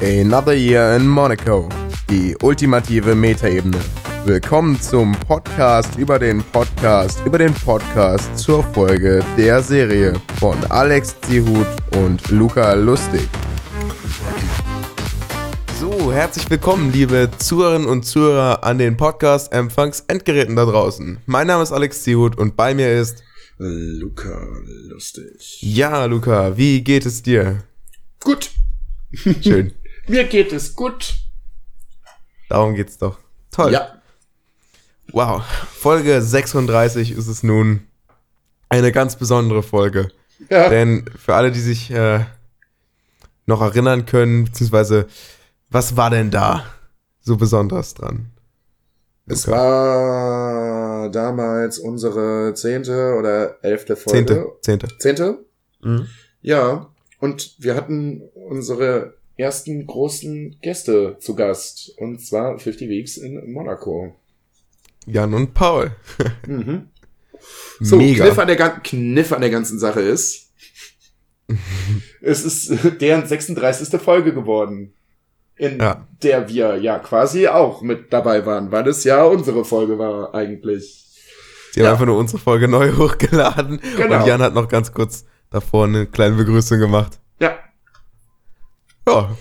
Another Year in Monaco. Die ultimative Metaebene. Willkommen zum Podcast über den Podcast über den Podcast zur Folge der Serie von Alex Zihut und Luca Lustig. So, herzlich willkommen, liebe Zuhörerinnen und Zuhörer an den Podcast-Empfangs-Endgeräten da draußen. Mein Name ist Alex Zihut und bei mir ist Luca Lustig. Ja, Luca, wie geht es dir? Gut. Schön. Mir geht es gut. Darum geht's doch. Toll. Ja. Wow. Folge 36 ist es nun eine ganz besondere Folge. ja. Denn für alle, die sich äh, noch erinnern können, beziehungsweise, was war denn da so besonders dran? Es war damals unsere zehnte oder elfte Folge. Zehnte. Zehnte. Zehnte? Mhm. Ja. Und wir hatten unsere ersten großen Gäste zu Gast. Und zwar 50 Weeks in Monaco. Jan und Paul. Mhm. So, Mega. Kniff an, der, Kniff an der ganzen Sache ist, es ist deren 36. Folge geworden. In Ja. der wir ja quasi auch mit dabei waren, weil es ja unsere Folge war eigentlich. Sie haben Ja. einfach nur unsere Folge neu hochgeladen. Genau. Und Jan hat noch ganz kurz davor eine kleine Begrüßung gemacht. Ja. Ja.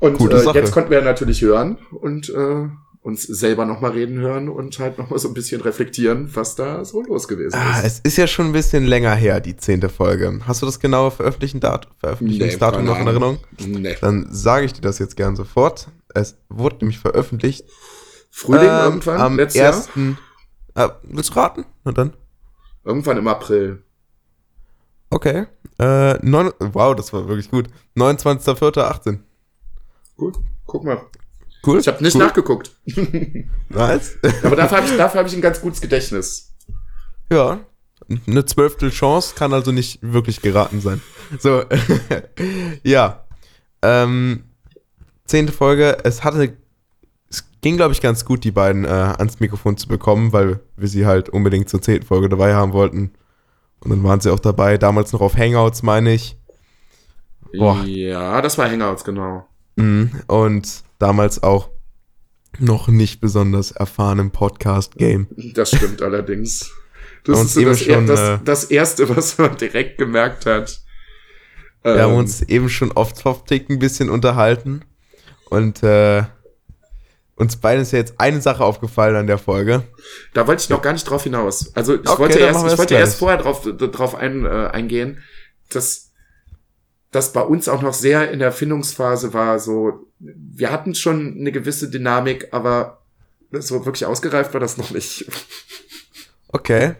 Und äh, jetzt konnten wir natürlich hören und äh, uns selber nochmal reden hören und halt nochmal so ein bisschen reflektieren, was da so los gewesen Ah, ist. es ist ja schon ein bisschen länger her, die zehnte Folge. Hast du das genaue Veröffentlichungsdatum Nee, noch in Erinnerung? Nee. Dann sage ich dir das jetzt gern sofort. Es wurde nämlich veröffentlicht. Frühling ähm, irgendwann, am letztes Jahr? ersten. Äh, willst du raten? Na dann. Irgendwann im April. Okay. Äh, neun, wow, das war wirklich gut. 29.04.18. Gut, guck mal. Cool. Ich habe nicht cool. nachgeguckt. Nice. Aber dafür habe ich, dafür hab ich ein ganz gutes Gedächtnis. ja. Eine zwölftel Chance kann also nicht wirklich geraten sein. So. ja. Ähm, zehnte Folge. Es hatte. Es ging, glaube ich, ganz gut, die beiden äh, ans Mikrofon zu bekommen, weil wir sie halt unbedingt zur zehnten Folge dabei haben wollten. Und dann waren sie auch dabei, damals noch auf Hangouts, meine ich. Boah. Ja, das war Hangouts, genau. Mhm. Und damals auch noch nicht besonders erfahren im Podcast-Game. Das stimmt allerdings. Das haben ist so eben das, schon, das, äh, das Erste, was man direkt gemerkt hat. Wir haben Ähm, uns eben schon oft Topic ein bisschen unterhalten. Und äh, uns beiden ist ja jetzt eine Sache aufgefallen an der Folge. Da wollte ich noch gar nicht drauf hinaus. Also ich Okay, wollte erst, ich das wollte gleich. erst vorher drauf, drauf ein, äh, eingehen, dass das bei uns auch noch sehr in der Findungsphase war. So, wir hatten schon eine gewisse Dynamik, aber so wirklich ausgereift war das noch nicht. Okay.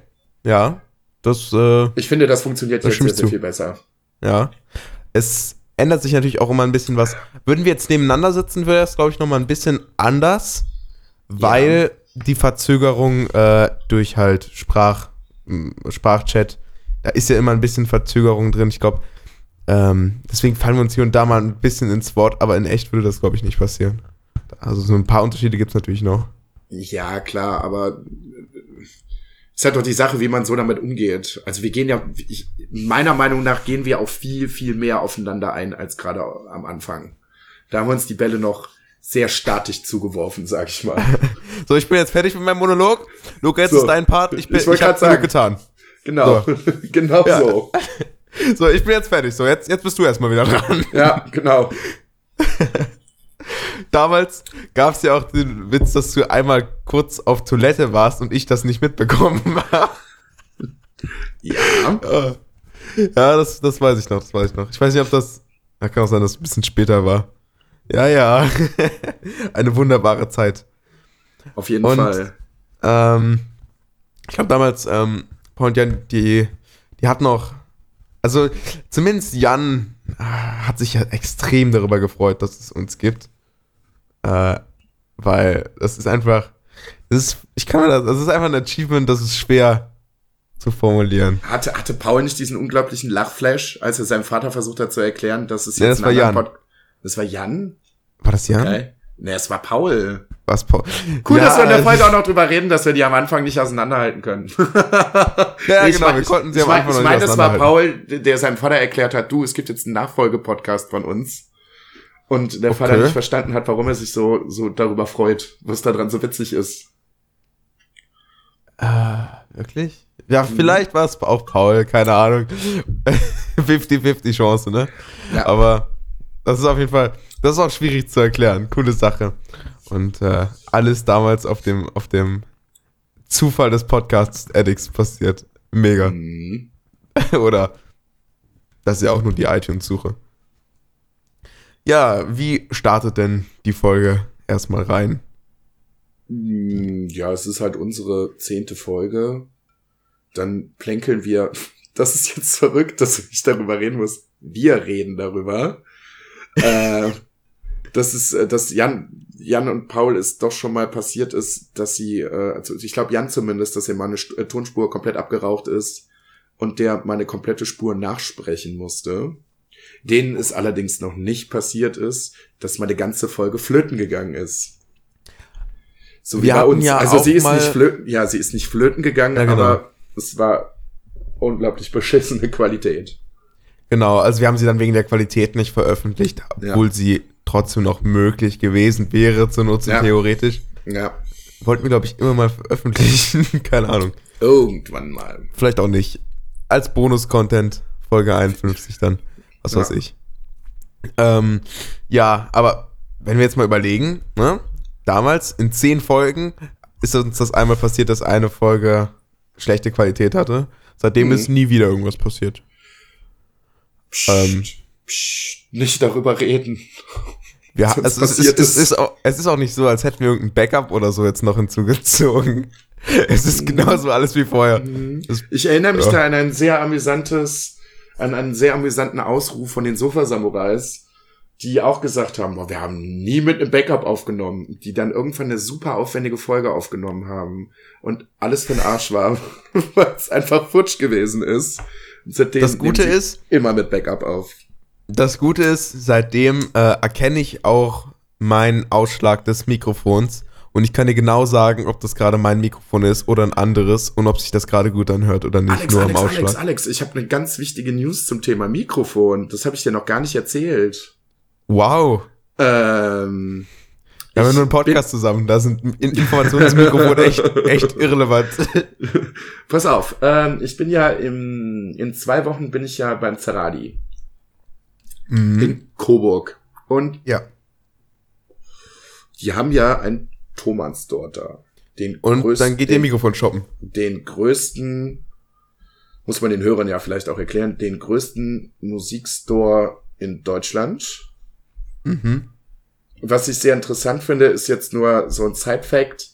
Ja. Das, äh, Ich finde, das funktioniert Da jetzt sehr, sehr viel besser. ja. Es ändert sich natürlich auch immer ein bisschen was. Würden wir jetzt nebeneinander sitzen, wäre es, glaube ich, nochmal ein bisschen anders, weil die Verzögerung äh, durch halt Sprach, Sprachchat, da ist ja immer ein bisschen Verzögerung drin. Ich glaube, ähm, deswegen fallen wir uns hier und da mal ein bisschen ins Wort, aber in echt würde das, glaube ich, nicht passieren. Also so ein paar Unterschiede gibt es natürlich noch. Ja, klar, aber ist halt doch die Sache, wie man so damit umgeht. Also wir gehen ja, ich, meiner Meinung nach gehen wir auch viel, viel mehr aufeinander ein als gerade am Anfang. Da haben wir uns die Bälle noch sehr statisch zugeworfen, sag ich mal. So, ich bin jetzt fertig mit meinem Monolog. Luca, jetzt So. ist dein Part. Ich, bin, Ich ich habe genug getan. Genau, genau Ja. so. So, ich bin jetzt fertig. So, jetzt, jetzt bist du erstmal wieder dran. Ja, genau. Damals gab es ja auch den Witz, dass du einmal kurz auf Toilette warst und ich das nicht mitbekommen habe. Ja, ja, das, das weiß ich noch, das weiß ich noch. Ich weiß nicht, ob das. Ja, kann auch sein, dass es ein bisschen später war. Ja, ja. Eine wunderbare Zeit. auf jeden Und- Fall. Ähm, ich glaube damals, ähm, Paul und Jan, die, die hatten auch, also zumindest Jan äh, hat sich ja extrem darüber gefreut, dass es uns gibt. Äh, weil das ist einfach, das ist, ich kann mir das, das ist einfach ein Achievement, das ist schwer zu formulieren. Hatte, hatte Paul nicht diesen unglaublichen Lachflash, als er seinem Vater versucht hat zu erklären, dass es Ja, jetzt das war Jan. Pod- Das war Jan? War das Jan? Okay. Nee, es war Paul. Was, Paul? Cool, Ja, dass wir in der Folge auch noch drüber reden, dass wir die am Anfang nicht auseinanderhalten können. Ja, Ich genau, mein- wir konnten sie ich am mein- Anfang Ich nicht meine, das war. Paul, der seinem Vater erklärt hat, du, es gibt jetzt einen Nachfolgepodcast von uns. Und der Vater nicht verstanden hat, warum er sich so, so darüber freut, was da dran so witzig ist. Äh, wirklich? Ja, mhm. vielleicht war es auch Paul, keine Ahnung. 50-50 Chance, ne? Ja. Aber das ist auf jeden Fall, das ist auch schwierig zu erklären. Coole Sache. Und äh, alles damals auf dem, auf dem Zufall des Podcasts Addicts passiert. Mega. Mhm. Oder das ist ja auch nur die iTunes-Suche. Ja, wie startet denn die Folge erstmal rein? Hm, ja, es ist halt unsere zehnte Folge. Dann plänkeln wir. Das ist jetzt verrückt, dass ich darüber reden muss. Wir reden darüber. äh, das ist, äh, dass Jan, Jan und Paul es doch schon mal passiert ist, dass sie, äh, also ich glaube Jan zumindest, dass er mal eine äh, Tonspur komplett abgeraucht ist und der meine komplette Spur nachsprechen musste. Denen es allerdings noch nicht passiert ist, dass meine ganze Folge flöten gegangen ist. So wie Wir bei uns. Ja also sie ist nicht flöten, ja, sie ist nicht flöten gegangen, ja, genau. aber es war unglaublich beschissene Qualität. Genau, also wir haben sie dann wegen der Qualität nicht veröffentlicht, obwohl ja. sie trotzdem noch möglich gewesen wäre zu nutzen, ja. theoretisch. Ja. Wollten wir, glaube ich, immer mal veröffentlichen. Keine Ahnung. Irgendwann mal. Vielleicht auch nicht. Als Bonus-Content, Folge 51 dann. Was ja. weiß ich. Ähm, ja, aber wenn wir jetzt mal überlegen, ne? Damals in zehn Folgen ist uns das einmal passiert, dass eine Folge schlechte Qualität hatte. Seitdem mhm. ist nie wieder irgendwas passiert. Psst, ähm, psst, nicht darüber reden. Ja, es, es, ist, es, ist auch, es ist auch nicht so, als hätten wir irgendein Backup oder so jetzt noch hinzugezogen. Es ist genauso alles wie vorher. Mhm. Ich erinnere mich ja. da an ein sehr amüsantes, an einen sehr amüsanten Ausruf von den Sofa-Samurais, die auch gesagt haben, boah, wir haben nie mit einem Backup aufgenommen, die dann irgendwann eine super aufwendige Folge aufgenommen haben und alles für den Arsch war, weil es einfach futsch gewesen ist. seitdem das Gute ist immer mit Backup auf. Das Gute ist, seitdem äh, erkenne ich auch meinen Ausschlag des Mikrofons und ich kann dir genau sagen, ob das gerade mein Mikrofon ist oder ein anderes und ob sich das gerade gut anhört oder nicht, Alex, nur Alex, am Ausschlag. Alex, Alex, ich habe eine ganz wichtige News zum Thema Mikrofon. Das habe ich dir noch gar nicht erzählt. Wow. Ähm, wir haben nur einen Podcast zusammen. Da sind Informationsmikrofone echt, echt irrelevant. Pass auf, ähm, ich bin ja im, in zwei Wochen bin ich ja beim Zeradi. Mhm. In Coburg. Und ja. Die haben ja ein Thomas dort da. Den Und größten, dann geht ihr Mikrofon shoppen. Den größten, muss man den Hörern ja vielleicht auch erklären, den größten Musikstore in Deutschland. Mhm. Was ich sehr interessant finde, ist jetzt nur so ein Side-Fact,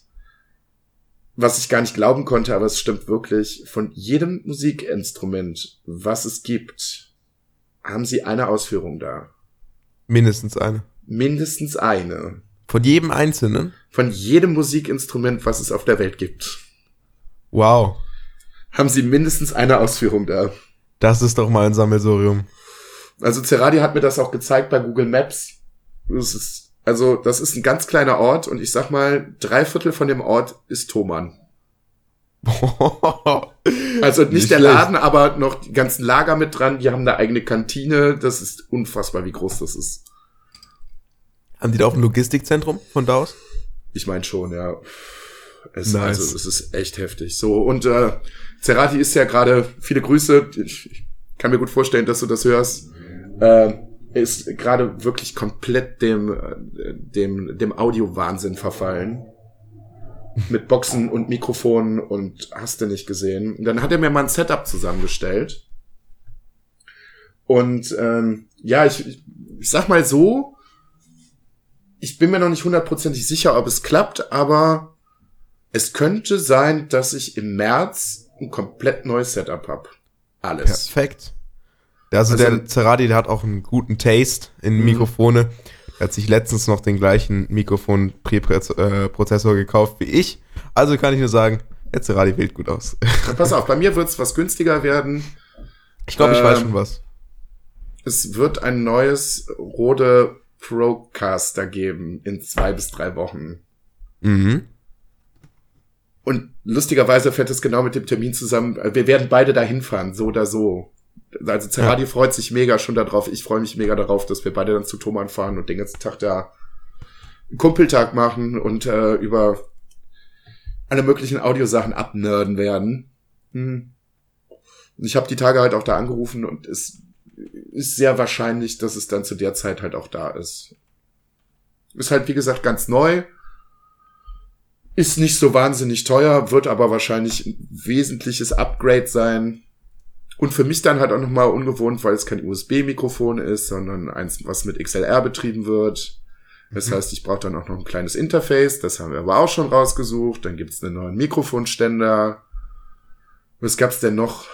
was ich gar nicht glauben konnte, aber es stimmt wirklich. Von jedem Musikinstrument, was es gibt, haben sie eine Ausführung da. Mindestens eine. Mindestens eine. Von jedem einzelnen? Von jedem Musikinstrument, was es auf der Welt gibt. Wow. Haben sie mindestens eine Ausführung da. Das ist doch mal ein Sammelsorium. Also Ceradi hat mir das auch gezeigt bei Google Maps. Das ist, also, das ist ein ganz kleiner Ort und ich sag mal, drei Viertel von dem Ort ist Thomann. also nicht, nicht der Laden, aber noch die ganzen Lager mit dran. Die haben eine eigene Kantine. Das ist unfassbar, wie groß das ist. Haben die da auch ein Logistikzentrum von da aus? Ich meine schon, ja. Es, nice. Also, es ist echt heftig. So, und äh, Cerati ist ja gerade, viele Grüße, ich, kann mir gut vorstellen, dass du das hörst. Äh, ist gerade wirklich komplett dem, äh, dem, dem Audio-Wahnsinn verfallen mit Boxen und Mikrofonen und hast du nicht gesehen. Und dann hat er mir mal ein Setup zusammengestellt. Und ähm, ja, ich, ich, ich sag mal so, ich bin mir noch nicht hundertprozentig sicher, ob es klappt, aber es könnte sein, dass ich im März ein komplett neues Setup habe. Alles. Perfekt. Also, also der Zerati, der hat auch einen guten Taste in mhm. Mikrofone. Er hat sich letztens noch den gleichen Mikrofon-Prozessor äh, gekauft wie ich. Also kann ich nur sagen, der Cerati wählt gut aus. Pass auf, bei mir wird es was günstiger werden. Ich glaube, ich ähm, weiß schon was. Es wird ein neues Rode Procaster geben in zwei bis drei Wochen. Mhm. Und lustigerweise fällt es genau mit dem Termin zusammen. Wir werden beide dahin fahren, so oder so. Also Zeradi ja. freut sich mega schon darauf. Ich freue mich mega darauf, dass wir beide dann zu Thomann fahren und den ganzen Tag da Kumpeltag machen und äh, über alle möglichen Audiosachen abnörden werden. Hm. Ich habe die Tage halt auch da angerufen und es ist sehr wahrscheinlich, dass es dann zu der Zeit halt auch da ist. Ist halt, wie gesagt, ganz neu. Ist nicht so wahnsinnig teuer, wird aber wahrscheinlich ein wesentliches Upgrade sein. Und für mich dann halt auch nochmal ungewohnt, weil es kein USB-Mikrofon ist, sondern eins, was mit XLR betrieben wird. Das mhm. heißt, ich brauche dann auch noch ein kleines Interface, das haben wir aber auch schon rausgesucht. Dann gibt's einen neuen Mikrofonständer. Was gab's denn noch?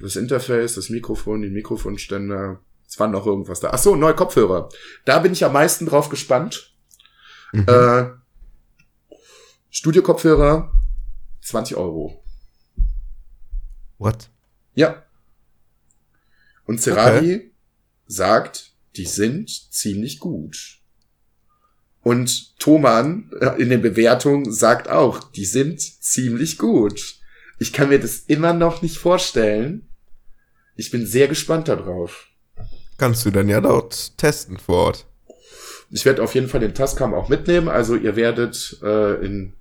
Das Interface, das Mikrofon, den Mikrofonständer. Es war noch irgendwas da. Ach so, neue Kopfhörer. Da bin ich am meisten drauf gespannt. Mhm. Äh, Studio-Kopfhörer, 20 Euro. What? Ja. Und Ceradi okay. sagt, die sind ziemlich gut. Und Thoman äh, in den Bewertungen sagt auch, die sind ziemlich gut. Ich kann mir das immer noch nicht vorstellen. Ich bin sehr gespannt darauf. Kannst du dann ja dort testen vor Ort. Ich werde auf jeden Fall den Tascam auch mitnehmen. Also ihr werdet äh, in,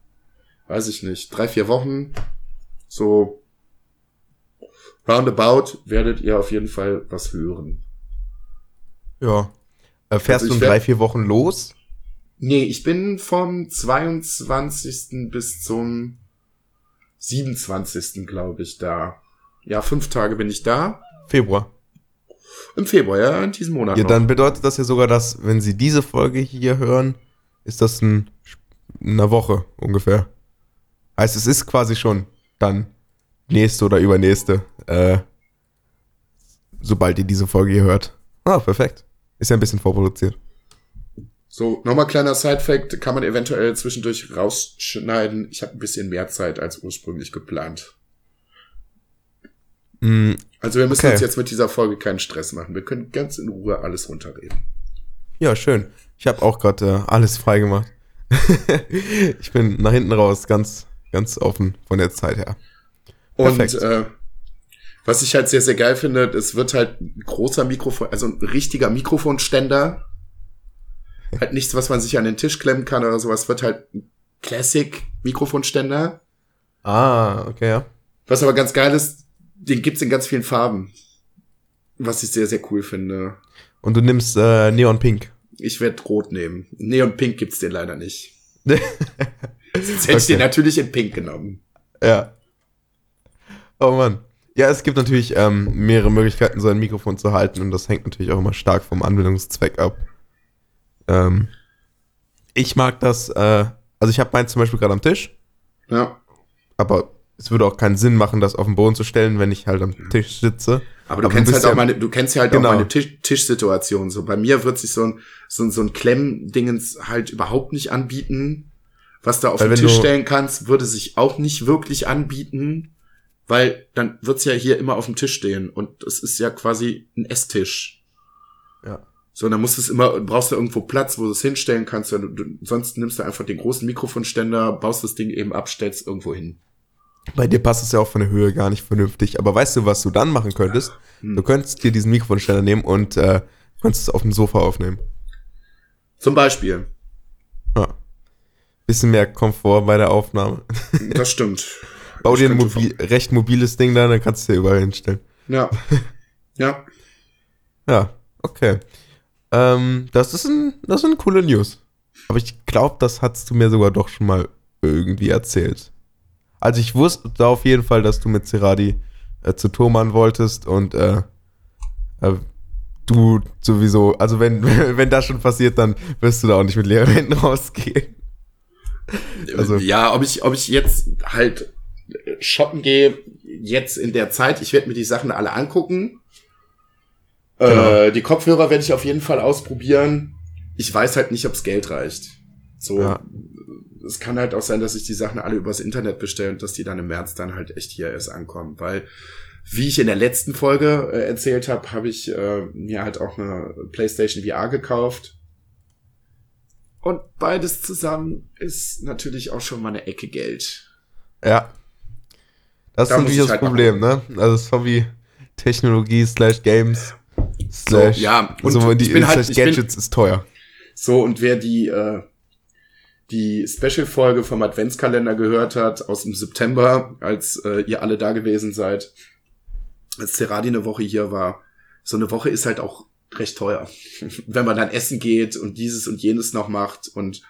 weiß ich nicht, drei, vier Wochen so roundabout werdet ihr auf jeden Fall was hören. Ja. Äh, fährst also du in drei, vier Wochen los? Nee, ich bin vom 22. bis zum 27. glaube ich da. Ja, fünf Tage bin ich da. Februar. Im Februar, ja, in diesem Monat. Ja, noch. dann bedeutet das ja sogar, dass, wenn Sie diese Folge hier hören, ist das in einer Woche ungefähr. Heißt, es ist quasi schon dann nächste oder übernächste, äh, sobald ihr diese Folge hier hört. Ah, perfekt. Ist ja ein bisschen vorproduziert. So, nochmal kleiner Side-Fact, kann man eventuell zwischendurch rausschneiden. Ich habe ein bisschen mehr Zeit als ursprünglich geplant. Mm, also wir müssen okay. uns jetzt mit dieser Folge keinen Stress machen. Wir können ganz in Ruhe alles runterreden. Ja, schön. Ich habe auch gerade äh, alles freigemacht. ich bin nach hinten raus ganz, ganz offen von der Zeit her. Perfekt. Und äh, was ich halt sehr, sehr geil finde, es wird halt ein großer Mikrofon, also ein richtiger Mikrofonständer. Halt nichts, was man sich an den Tisch klemmen kann oder sowas, wird halt ein Classic-Mikrofonständer. Ah, okay, ja. Was aber ganz geil ist, den gibt's in ganz vielen Farben. Was ich sehr, sehr cool finde. Und du nimmst äh, Neon Pink. Ich werde Rot nehmen. Neon Pink gibt's den leider nicht. Sonst hätte ich den natürlich in Pink genommen. Ja. Oh Mann. Ja, es gibt natürlich ähm, mehrere Möglichkeiten, so ein Mikrofon zu halten und das hängt natürlich auch immer stark vom Anwendungszweck ab. Ähm, ich mag das, äh, also ich habe meins zum Beispiel gerade am Tisch. Ja. Aber es würde auch keinen Sinn machen, das auf den Boden zu stellen, wenn ich halt am Tisch sitze. Aber du Aber kennst halt auch meine, du kennst ja halt genau. auch meine Tisch, Tischsituation. So bei mir wird sich so ein, so ein, so ein Klemmdingens halt überhaupt nicht anbieten. Was da auf Weil den Tisch stellen kannst, würde sich auch nicht wirklich anbieten weil dann wird's ja hier immer auf dem Tisch stehen und es ist ja quasi ein Esstisch. Ja. So, dann musst du es immer, brauchst du irgendwo Platz, wo du es hinstellen kannst. Du, du, sonst nimmst du einfach den großen Mikrofonständer, baust das Ding eben ab, stellst irgendwo hin. Bei dir passt es ja auch von der Höhe gar nicht vernünftig. Aber weißt du, was du dann machen könntest? Hm. Du könntest dir diesen Mikrofonständer nehmen und äh, könntest es auf dem Sofa aufnehmen. Zum Beispiel. Ja. Bisschen mehr Komfort bei der Aufnahme. Das stimmt. Bau dir ein mobil, recht mobiles Ding da, dann kannst du dir überall hinstellen. Ja. Ja. ja, okay. Ähm, das ist ein, das sind coole News. Aber ich glaube, das hast du mir sogar doch schon mal irgendwie erzählt. Also ich wusste auf jeden Fall, dass du mit Ceradi äh, zu Thomann wolltest und äh, äh, du sowieso, also wenn, wenn das schon passiert, dann wirst du da auch nicht mit leeren Händen rausgehen. Also, ja, ob ich, ob ich jetzt halt shoppen gehe, jetzt in der Zeit, ich werde mir die Sachen alle angucken. Genau. Äh, die Kopfhörer werde ich auf jeden Fall ausprobieren. Ich weiß halt nicht, ob's Geld reicht. So, ja. es kann halt auch sein, dass ich die Sachen alle übers Internet bestelle und dass die dann im März dann halt echt hier erst ankommen, weil wie ich in der letzten Folge äh, erzählt habe, habe ich äh, mir halt auch eine PlayStation VR gekauft. Und beides zusammen ist natürlich auch schon mal eine Ecke Geld. Ja. Das da ist natürlich das halt Problem, ne? Also das Hobby Technologie slash Games slash so, ja, und so die ich bin halt, slash Gadgets ist teuer. So, und wer die, äh, die Special-Folge vom Adventskalender gehört hat aus dem September, als äh, ihr alle da gewesen seid, als Ceradi eine Woche hier war, so eine Woche ist halt auch recht teuer. Wenn man dann essen geht und dieses und jenes noch macht und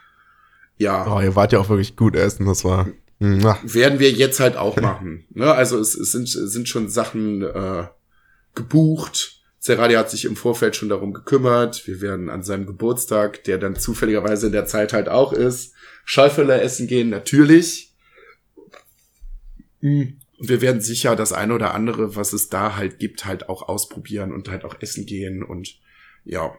ja. Oh, ihr wart ja auch wirklich gut essen, das war. Werden wir jetzt halt auch machen. ne? Also es, es sind, es sind schon Sachen äh, gebucht. Ceradi hat sich im Vorfeld schon darum gekümmert. Wir werden an seinem Geburtstag, der dann zufälligerweise in der Zeit halt auch ist, Schäufeler essen gehen, natürlich. Und wir werden sicher das eine oder andere, was es da halt gibt, halt auch ausprobieren und halt auch essen gehen und ja.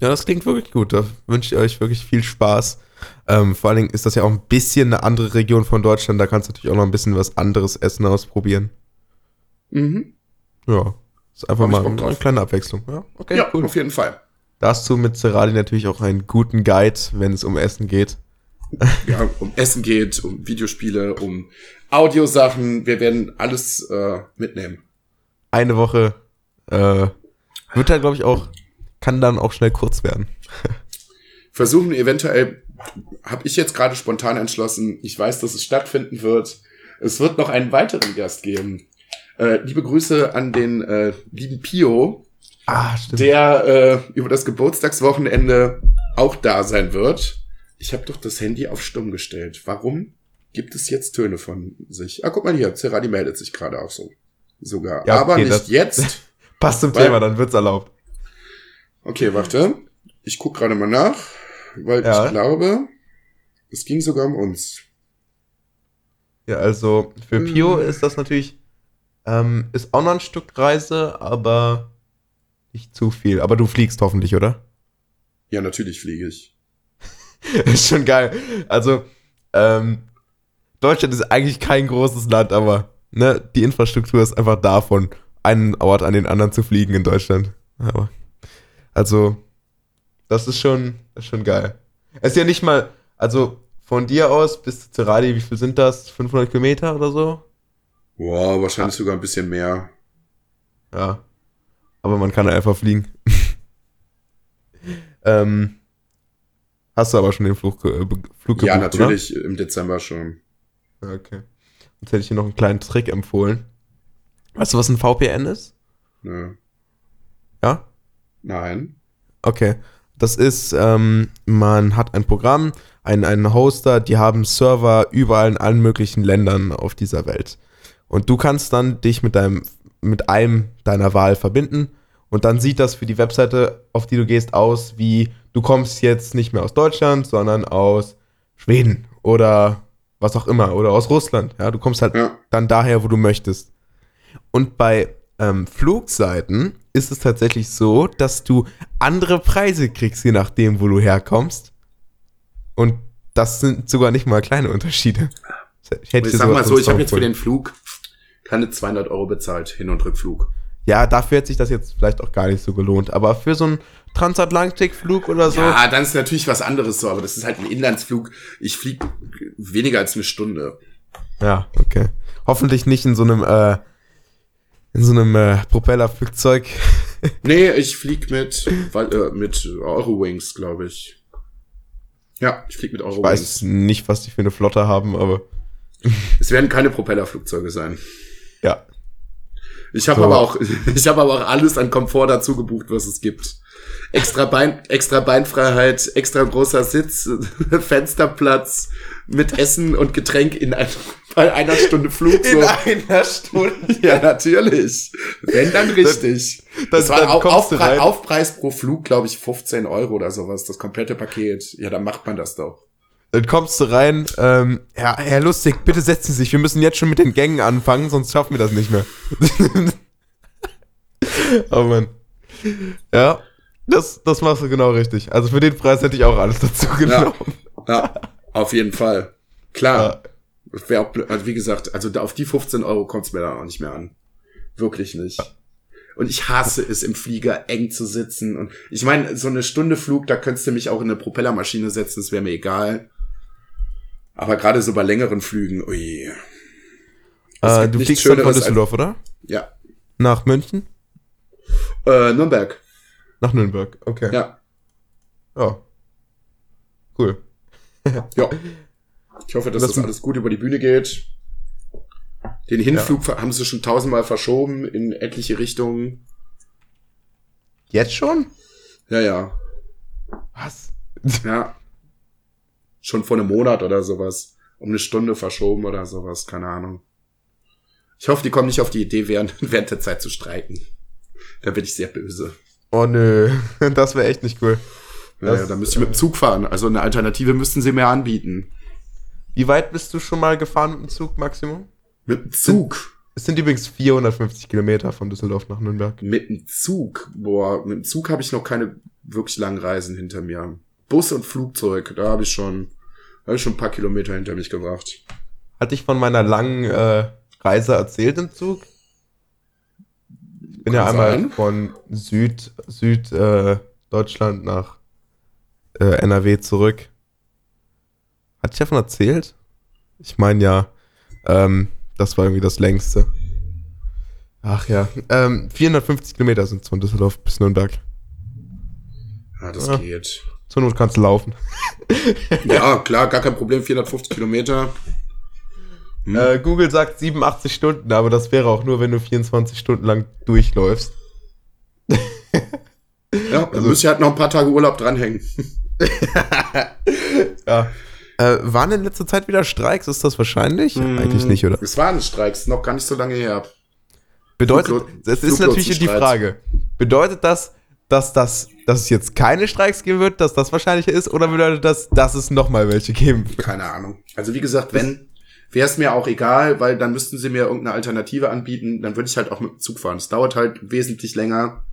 Ja, das klingt wirklich gut. Da wünsche ich euch wirklich viel Spaß. Ähm, vor allen Dingen ist das ja auch ein bisschen eine andere Region von Deutschland. Da kannst du natürlich auch noch ein bisschen was anderes Essen ausprobieren. Mhm. Ja. Ist einfach mal eine, eine kleine Abwechslung. Ja, okay, ja, cool. auf jeden Fall. Da hast du mit Ceradi natürlich auch einen guten Guide, wenn es um Essen geht. Ja, um Essen geht, um Videospiele, um Audiosachen. Wir werden alles äh, mitnehmen. Eine Woche äh, wird halt, glaube ich, auch, kann dann auch schnell kurz werden. Versuchen eventuell, habe ich jetzt gerade spontan entschlossen, ich weiß, dass es stattfinden wird. Es wird noch einen weiteren Gast geben. Äh, liebe Grüße an den äh, lieben Pio, ah, der äh, über das Geburtstagswochenende auch da sein wird. Ich habe doch das Handy auf stumm gestellt. Warum gibt es jetzt Töne von sich? Ah, guck mal hier, Cerati meldet sich gerade auch so. Sogar. Ja, okay, Aber nicht jetzt. Passt zum weil, Thema, dann wird's erlaubt. Okay, warte. Ich guck gerade mal nach, weil ja. ich glaube, es ging sogar um uns. Ja, also für Pio hm. ist das natürlich ähm, ist auch noch ein Stück Reise, aber nicht zu viel. Aber du fliegst hoffentlich, oder? Ja, natürlich fliege ich. ist schon geil. Also, ähm, Deutschland ist eigentlich kein großes Land, aber ne, die Infrastruktur ist einfach da, von einem Ort an den anderen zu fliegen in Deutschland. Aber, also, das ist schon, ist schon geil. Es ist ja nicht mal, also von dir aus bis zu Ceradi, wie viel sind das? 500 Kilometer oder so? Boah, wahrscheinlich ja. sogar ein bisschen mehr. Ja. Aber man kann einfach fliegen. ähm, hast du aber schon den Flug, äh, Flug gebucht, Ja, natürlich, oder? im Dezember schon. Okay. Jetzt hätte ich dir noch einen kleinen Trick empfohlen. Weißt du, was ein VPN ist? Nö. Ja? Nein. Okay. Das ist, ähm, man hat ein Programm, einen, einen Hoster, die haben Server überall in allen möglichen Ländern auf dieser Welt. Und du kannst dann dich mit deinem, mit einem deiner Wahl verbinden und dann sieht das für die Webseite, auf die du gehst, aus wie du kommst jetzt nicht mehr aus Deutschland, sondern aus Schweden oder was auch immer oder aus Russland. Ja, du kommst halt ja. dann daher, wo du möchtest. Und bei ähm, Flugseiten ist es tatsächlich so, dass du andere Preise kriegst, je nachdem, wo du herkommst. Und das sind sogar nicht mal kleine Unterschiede. Ich, hätte ich sag mal so, ich habe jetzt für den Flug keine 200 Euro bezahlt, Hin- und Rückflug. Ja, dafür hätte sich das jetzt vielleicht auch gar nicht so gelohnt. Aber für so einen Transatlantikflug oder so. Ja, dann ist natürlich was anderes so, aber das ist halt ein Inlandsflug. Ich fliege weniger als eine Stunde. Ja, okay. Hoffentlich nicht in so einem, äh, in so einem äh, Propellerflugzeug. nee, ich flieg mit, äh, mit Eurowings, glaube ich. Ja, ich flieg mit Eurowings. Ich weiß nicht, was die für eine Flotte haben, aber. es werden keine Propellerflugzeuge sein. Ja. Ich habe so. aber auch, ich habe aber auch alles an Komfort dazu gebucht, was es gibt. Extra Bein, extra Beinfreiheit, extra großer Sitz, Fensterplatz mit Essen und Getränk in ein, bei einer Stunde Flug. So. In einer Stunde? ja, natürlich. Wenn dann richtig. Das, das war auch Aufpre Aufpreis pro Flug, glaube ich, 15 Euro oder sowas, das komplette Paket. Ja, dann macht man das doch. Dann kommst du rein, ähm, Herr, Herr Lustig, bitte setzen Sie sich, wir müssen jetzt schon mit den Gängen anfangen, sonst schaffen wir das nicht mehr. oh Mann. Ja, das, das machst du genau richtig. Also für den Preis hätte ich auch alles dazu genommen. Ja, ja auf jeden Fall. Klar. Ja. Wäre auch, also wie gesagt, also auf die 15 Euro kommt es mir dann auch nicht mehr an. Wirklich nicht. Und ich hasse es, im Flieger eng zu sitzen. Und ich meine, so eine Stunde Flug, da könntest du mich auch in eine Propellermaschine setzen, das wäre mir egal. Aber gerade so bei längeren Flügen, ui. Äh, du fliegst schon von Düsseldorf, oder? Ja. Nach München? Äh, Nürnberg. Nach Nürnberg, okay. Ja. Ja. Cool. Ja. Ich hoffe, dass Das- das, alles gut über die Bühne geht. Den Hinflug haben sie schon tausendmal verschoben in etliche Richtungen. Jetzt schon? Ja, ja. Was? Ja. Schon vor einem Monat oder sowas. Um eine Stunde verschoben oder sowas. Keine Ahnung. Ich hoffe, die kommen nicht auf die Idee, während, während der Zeit zu streiken. Da bin ich sehr böse. Oh nö, das wäre echt nicht cool. Ja, Das- ja, da müsste ich mit dem Zug fahren. Also eine Alternative müssten sie mir anbieten. Wie weit bist du schon mal gefahren mit dem Zug Maximum? Mit dem Zug? Es sind übrigens 450 Kilometer von Düsseldorf nach Nürnberg. Mit dem Zug? Boah, mit dem Zug habe ich noch keine wirklich langen Reisen hinter mir. Bus und Flugzeug, da habe ich schon, habe ich schon ein paar Kilometer hinter mich gebracht. Hatte ich von meiner langen äh, Reise erzählt im Zug? Ich bin ja Kann einmal sein. von Süd, Süd äh, nach äh, NRW zurück. Hatte ich davon erzählt? Ich meine ja, ähm, das war irgendwie das längste. Ach ja, ähm, 450 Kilometer sind es von Düsseldorf bis Nürnberg. Ja, das Ja. geht. Zur Not kannst du laufen. Ja, klar, gar kein Problem, 450 Kilometer. Hm. Äh, Google sagt 87 Stunden, aber das wäre auch nur, wenn du 24 Stunden lang durchläufst. Ja, dann müsste ich halt noch ein paar Tage Urlaub dranhängen. Ja. Äh, waren in letzter Zeit wieder Streiks? Ist das wahrscheinlich? Eigentlich nicht, oder? Es waren Streiks, noch gar nicht so lange her. Bedeutet, Fluglo- das ist natürlich die. Frage. Bedeutet das, dass das, dass es jetzt keine Streiks geben wird, dass das wahrscheinlicher ist, oder bedeutet das, dass es nochmal welche geben wird? Keine Ahnung. Also wie gesagt, wenn, wäre es mir auch egal, weil dann müssten sie mir irgendeine Alternative anbieten, dann würde ich halt auch mit dem Zug fahren. Es dauert halt wesentlich länger.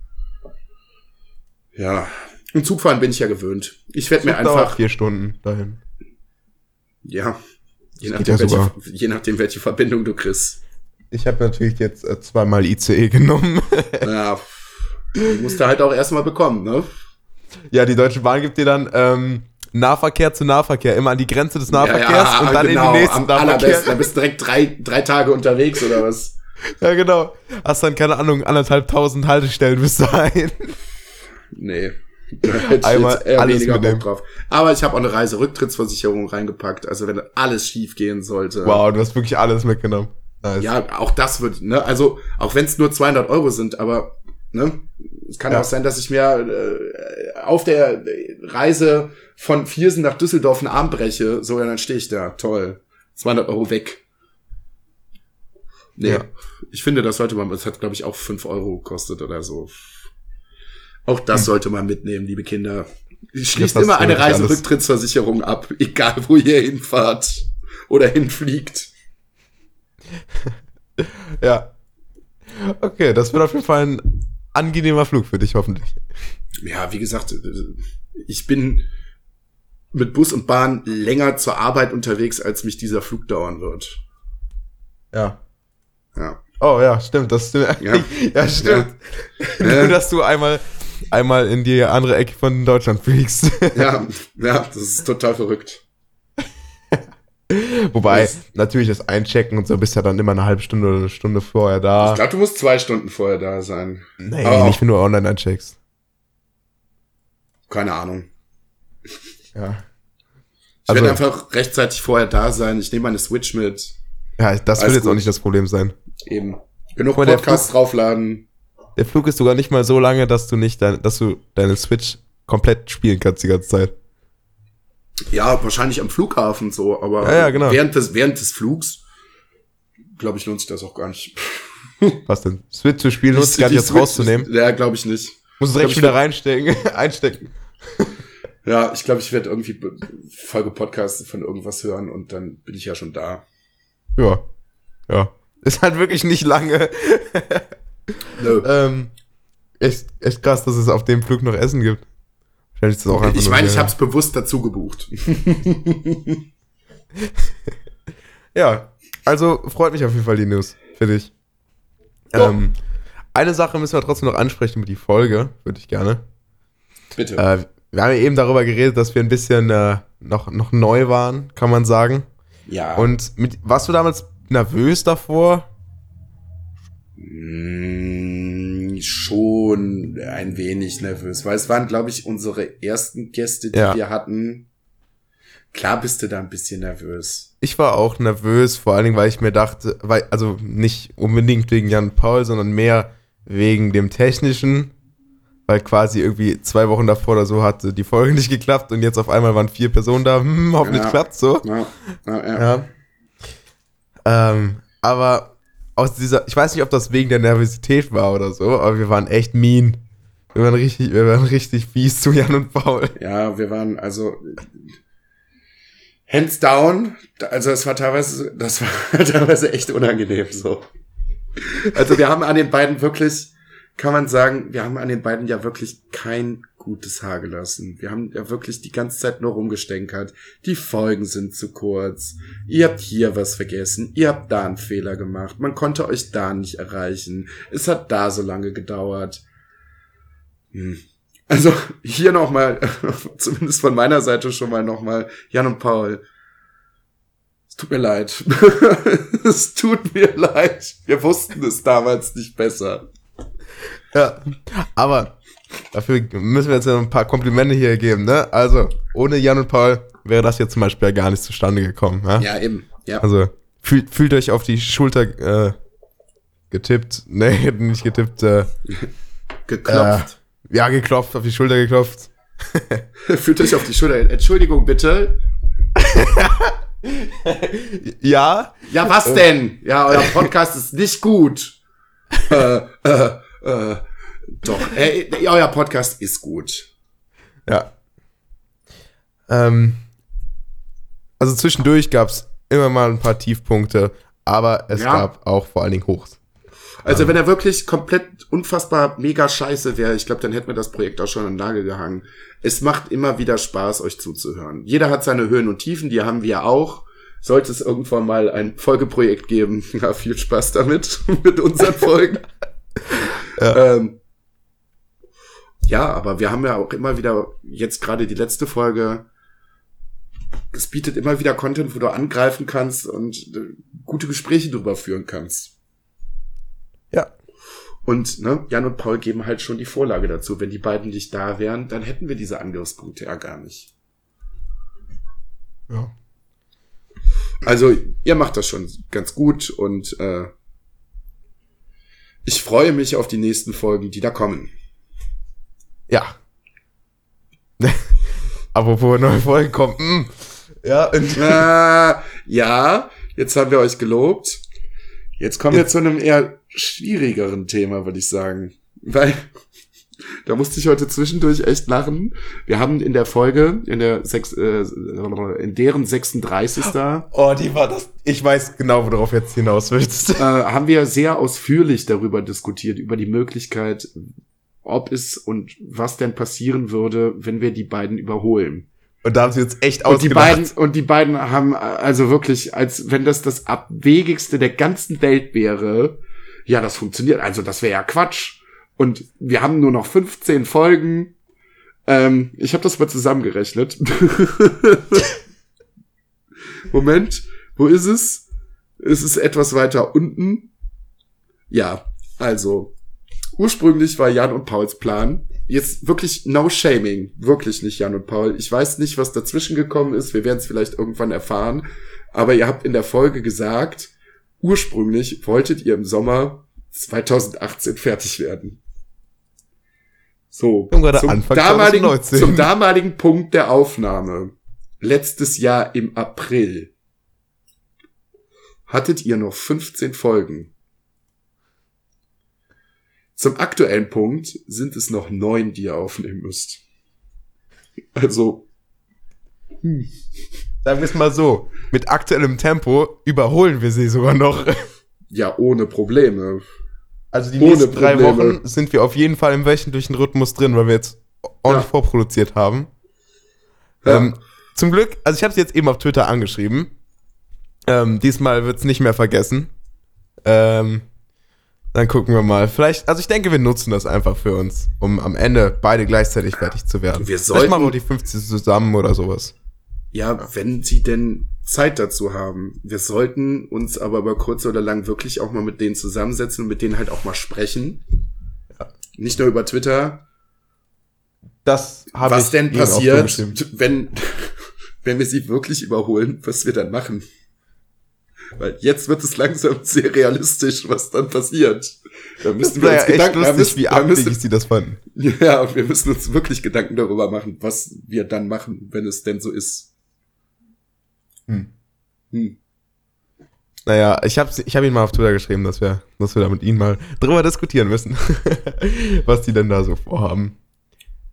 Ja. Im Zugfahren bin ich ja gewöhnt. Ich werde mir einfach, vier Stunden dahin. ja, je nachdem, ja welche, je nachdem, welche Verbindung du kriegst. Ich habe natürlich jetzt äh, zweimal ICE genommen. Ja, musst du halt auch erstmal bekommen, ne? ja, die Deutsche Bahn gibt dir dann ähm, Nahverkehr zu Nahverkehr, immer an die Grenze des Nahverkehrs ja, ja, und dann genau, in den nächsten am allerbesten. Nahverkehr. Dann bist du direkt drei, drei Tage unterwegs oder was? Ja, genau. Hast dann, keine Ahnung, anderthalbtausend Haltestellen bis dahin. Nee. Da hätte ich Einmal jetzt eher alles weniger. Bock drauf. Aber ich habe auch eine Reiserücktrittsversicherung reingepackt. Also wenn alles schief gehen sollte. Wow, du hast wirklich alles mitgenommen. Nice. Ja, auch das wird, ne? Also auch wenn es nur 200 Euro sind, aber ne? Es kann Ja. auch sein, dass ich mir äh, auf der Reise von Viersen nach Düsseldorf einen Arm breche. So, ja, dann stehe ich da. Toll. 200 Euro weg. Nee, Ja. ich finde, das sollte man, das hat, glaube ich, auch 5 Euro gekostet oder so. Auch das sollte man mitnehmen, liebe Kinder. Schließt immer eine. Reiserücktrittsversicherung ab, egal wo ihr hinfahrt oder hinfliegt. Ja. Okay, das wird auf jeden Fall ein angenehmer Flug für dich, hoffentlich. Ja, wie gesagt, ich bin mit Bus und Bahn länger zur Arbeit unterwegs, als mich dieser Flug dauern wird. Ja. Ja. Oh ja, stimmt, das stimmt. Ja. Ja, stimmt. Ja. Nur, dass du einmal, einmal in die andere Ecke von Deutschland fliegst. Ja, ja, das ist total verrückt. Wobei, Das- natürlich das Einchecken und so bist ja dann immer eine halbe Stunde oder eine Stunde vorher da. Ich glaube, du musst zwei Stunden vorher da sein. nee, aber nicht wenn du online eincheckst. Keine Ahnung. Ja. Ich Also- werde einfach rechtzeitig vorher da sein. Ich nehme meine Switch mit. Ja, das wird jetzt auch nicht das Problem sein. Eben. Genug Guck der Podcasts draufladen. Der Flug ist sogar nicht mal so lange, dass du nicht dein, dass du deine Switch komplett spielen kannst die ganze Zeit. Ja, wahrscheinlich am Flughafen so, aber Ja, ja, genau. während, des, während des Flugs, glaube ich, lohnt sich das auch gar nicht. Was denn? Switch zu spielen, nutzt Die- gar nicht jetzt rauszunehmen. Ja, glaube ich nicht. Glaub, direkt wieder reinstecken, einstecken. Ja, ich glaube, ich werde irgendwie Folge Podcast von irgendwas hören und dann bin ich ja schon da. Ja. Ja. Ist halt wirklich nicht lange. Nö. ähm, echt, echt krass, dass es auf dem Flug noch Essen gibt. Wahrscheinlich ist das auch einfach ich meine, ich habe es bewusst dazu gebucht. Ja, also freut mich auf jeden Fall die News für dich. Ja. Ähm, eine Sache müssen wir trotzdem noch ansprechen über die Folge, würde ich gerne. Bitte. Äh, wir haben ja eben darüber geredet, dass wir ein bisschen äh, noch, noch neu waren, kann man sagen. ja. Und mit, warst du damals nervös davor? Mm, schon ein wenig nervös, weil es waren, glaube ich, unsere ersten Gäste, die Ja. wir hatten. Klar bist du da ein bisschen nervös. Ich war auch nervös, vor allen Dingen, weil ich mir dachte, weil, also nicht unbedingt wegen Jan Paul, sondern mehr wegen dem Technischen, weil quasi irgendwie zwei Wochen davor oder so hatte die Folge nicht geklappt und jetzt auf einmal waren vier Personen da, hm, hoffentlich Ja. klappt's so. Ja, ja. Ja. Ähm, aber aus dieser, ich weiß nicht, ob das wegen der Nervosität war oder so, aber wir waren echt mean. Wir waren richtig, wir waren richtig fies zu Jan und Paul. Ja, wir waren also hands down. Also es war teilweise, das war teilweise echt unangenehm so. Also wir haben an den beiden wirklich, kann man sagen, wir haben an den beiden ja wirklich kein gutes Haar gelassen. Wir haben ja wirklich die ganze Zeit nur rumgestänkert. Die Folgen sind zu kurz. Ihr habt hier was vergessen. Ihr habt da einen Fehler gemacht. Man konnte euch da nicht erreichen. Es hat da so lange gedauert. Hm. Also hier nochmal, zumindest von meiner Seite schon mal nochmal, Jan und Paul. Es tut mir leid. es tut mir leid. Wir wussten es damals nicht besser. Ja, aber dafür müssen wir jetzt ein paar Komplimente hier geben, ne? Also, ohne Jan und Paul wäre das jetzt zum Beispiel ja gar nicht zustande gekommen, ja? Ja, eben. Ja. Also, fühlt, fühlt euch auf die Schulter äh, getippt, nee, nicht getippt, äh, Geklopft. ja, geklopft, auf die Schulter geklopft. Fühlt euch auf die Schulter. Entschuldigung, bitte. Ja, Ja, was denn? Ja, euer Podcast ist nicht gut. äh, äh, äh, doch, äh, euer Podcast ist gut. Ja. Ähm, also zwischendurch gab es immer mal ein paar Tiefpunkte, aber es Ja. gab auch vor allen Dingen Hochs. Also wenn er wirklich komplett unfassbar mega scheiße wäre, ich glaube, dann hätten wir das Projekt auch schon an den Nagel gehangen. Es macht immer wieder Spaß, euch zuzuhören. Jeder hat seine Höhen und Tiefen, die haben wir auch. Sollte es irgendwann mal ein Folgeprojekt geben, ja, viel Spaß damit, mit unseren Folgen. Ja. Ähm, ja, aber wir haben ja auch immer wieder, jetzt gerade die letzte Folge, es bietet immer wieder Content, wo du angreifen kannst und äh, gute Gespräche drüber führen kannst. Ja. Und ne, Jan und Paul geben halt schon die Vorlage dazu. Wenn die beiden nicht da wären, dann hätten wir diese Angriffspunkte ja gar nicht. Ja. Also ihr macht das schon ganz gut und äh, ich freue mich auf die nächsten Folgen, die da kommen. Ja. Apropos neue Folgen kommen. mm. Ja, äh, ja, jetzt haben wir euch gelobt. Jetzt kommen wir Jetzt- zu einem eher schwierigeren Thema, würde ich sagen. Weil, da musste ich heute zwischendurch echt lachen. Wir haben in der Folge, in der sechs, äh, in deren 36. oh, die war das. Ich weiß genau, worauf jetzt hinaus willst. äh, haben wir sehr ausführlich darüber diskutiert, über die Möglichkeit, ob es und was denn passieren würde, wenn wir die beiden überholen. Und da haben sie jetzt echt Und die ausgedacht. beiden, und die beiden haben äh, also wirklich, als wenn das das abwegigste der ganzen Welt wäre, ja, das funktioniert. Also das wäre ja Quatsch. Und wir haben nur noch 15 Folgen. Ähm, ich habe das mal zusammengerechnet. Moment, wo ist es? Es ist etwas weiter unten. Ja, also ursprünglich war Jan und Pauls Plan. Jetzt wirklich no shaming. Wirklich nicht Jan und Paul. Ich weiß nicht, was dazwischen gekommen ist. Wir werden es vielleicht irgendwann erfahren. Aber ihr habt in der Folge gesagt, ursprünglich wolltet ihr im Sommer 2018 fertig werden. So, zum Anfang damaligen, 2019. zum damaligen Punkt der Aufnahme, letztes Jahr im April, hattet ihr noch 15 Folgen. Zum aktuellen Punkt sind es noch neun, die ihr aufnehmen müsst. Also, Sagen wir es mal so. Mit aktuellem Tempo überholen wir sie sogar noch. ja, ohne Probleme. Also die Ohne nächsten drei Probleme. Wochen sind wir auf jeden Fall im wöchentlichen Rhythmus drin, weil wir jetzt ordentlich Ja. vorproduziert haben. Ja. Ähm, zum Glück, also ich habe sie jetzt eben auf Twitter angeschrieben. Ähm, diesmal wird's nicht mehr vergessen. Ähm, dann gucken wir mal. Vielleicht, also ich denke, wir nutzen das einfach für uns, um am Ende beide gleichzeitig fertig zu werden. Wir Vielleicht sollten- machen wir die 50 zusammen oder sowas. Ja, wenn sie denn Zeit dazu haben. Wir sollten uns aber über kurz oder lang wirklich auch mal mit denen zusammensetzen und mit denen halt auch mal sprechen. Ja. Nicht nur über Twitter. Das habe ich Was denn passiert, wenn, wenn wir sie wirklich überholen, was wir dann machen? Weil jetzt wird es langsam sehr realistisch, was dann passiert. Da müssen wir uns echt Gedanken, da lustig, müssen, wie abwegig sie das fanden. Ja, und wir müssen uns wirklich Gedanken darüber machen, was wir dann machen, wenn es denn so ist. Hm. Hm. Naja, ich habe ich hab ihn mal auf Twitter geschrieben, dass wir, dass wir da mit ihnen mal drüber diskutieren müssen, was die denn da so vorhaben.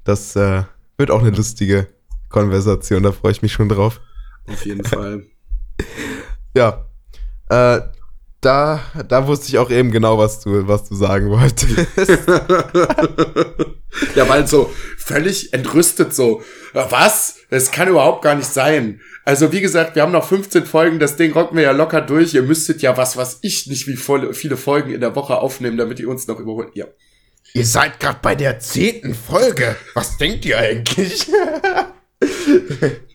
Das äh, wird auch eine lustige Konversation, da freue ich mich schon drauf. Auf jeden Fall. Ja, äh, da, da wusste ich auch eben genau, was du, was du sagen wolltest. ja, weil so völlig entrüstet so, "Ja, was? Das kann überhaupt gar nicht sein. Also wie gesagt, wir haben noch 15 Folgen, das Ding rocken wir ja locker durch. Ihr müsstet ja was, was ich nicht wie voll, viele Folgen in der Woche aufnehmen, damit ihr uns noch überholt. Ja. Ihr seid gerade bei der zehnten Folge. Was denkt ihr eigentlich?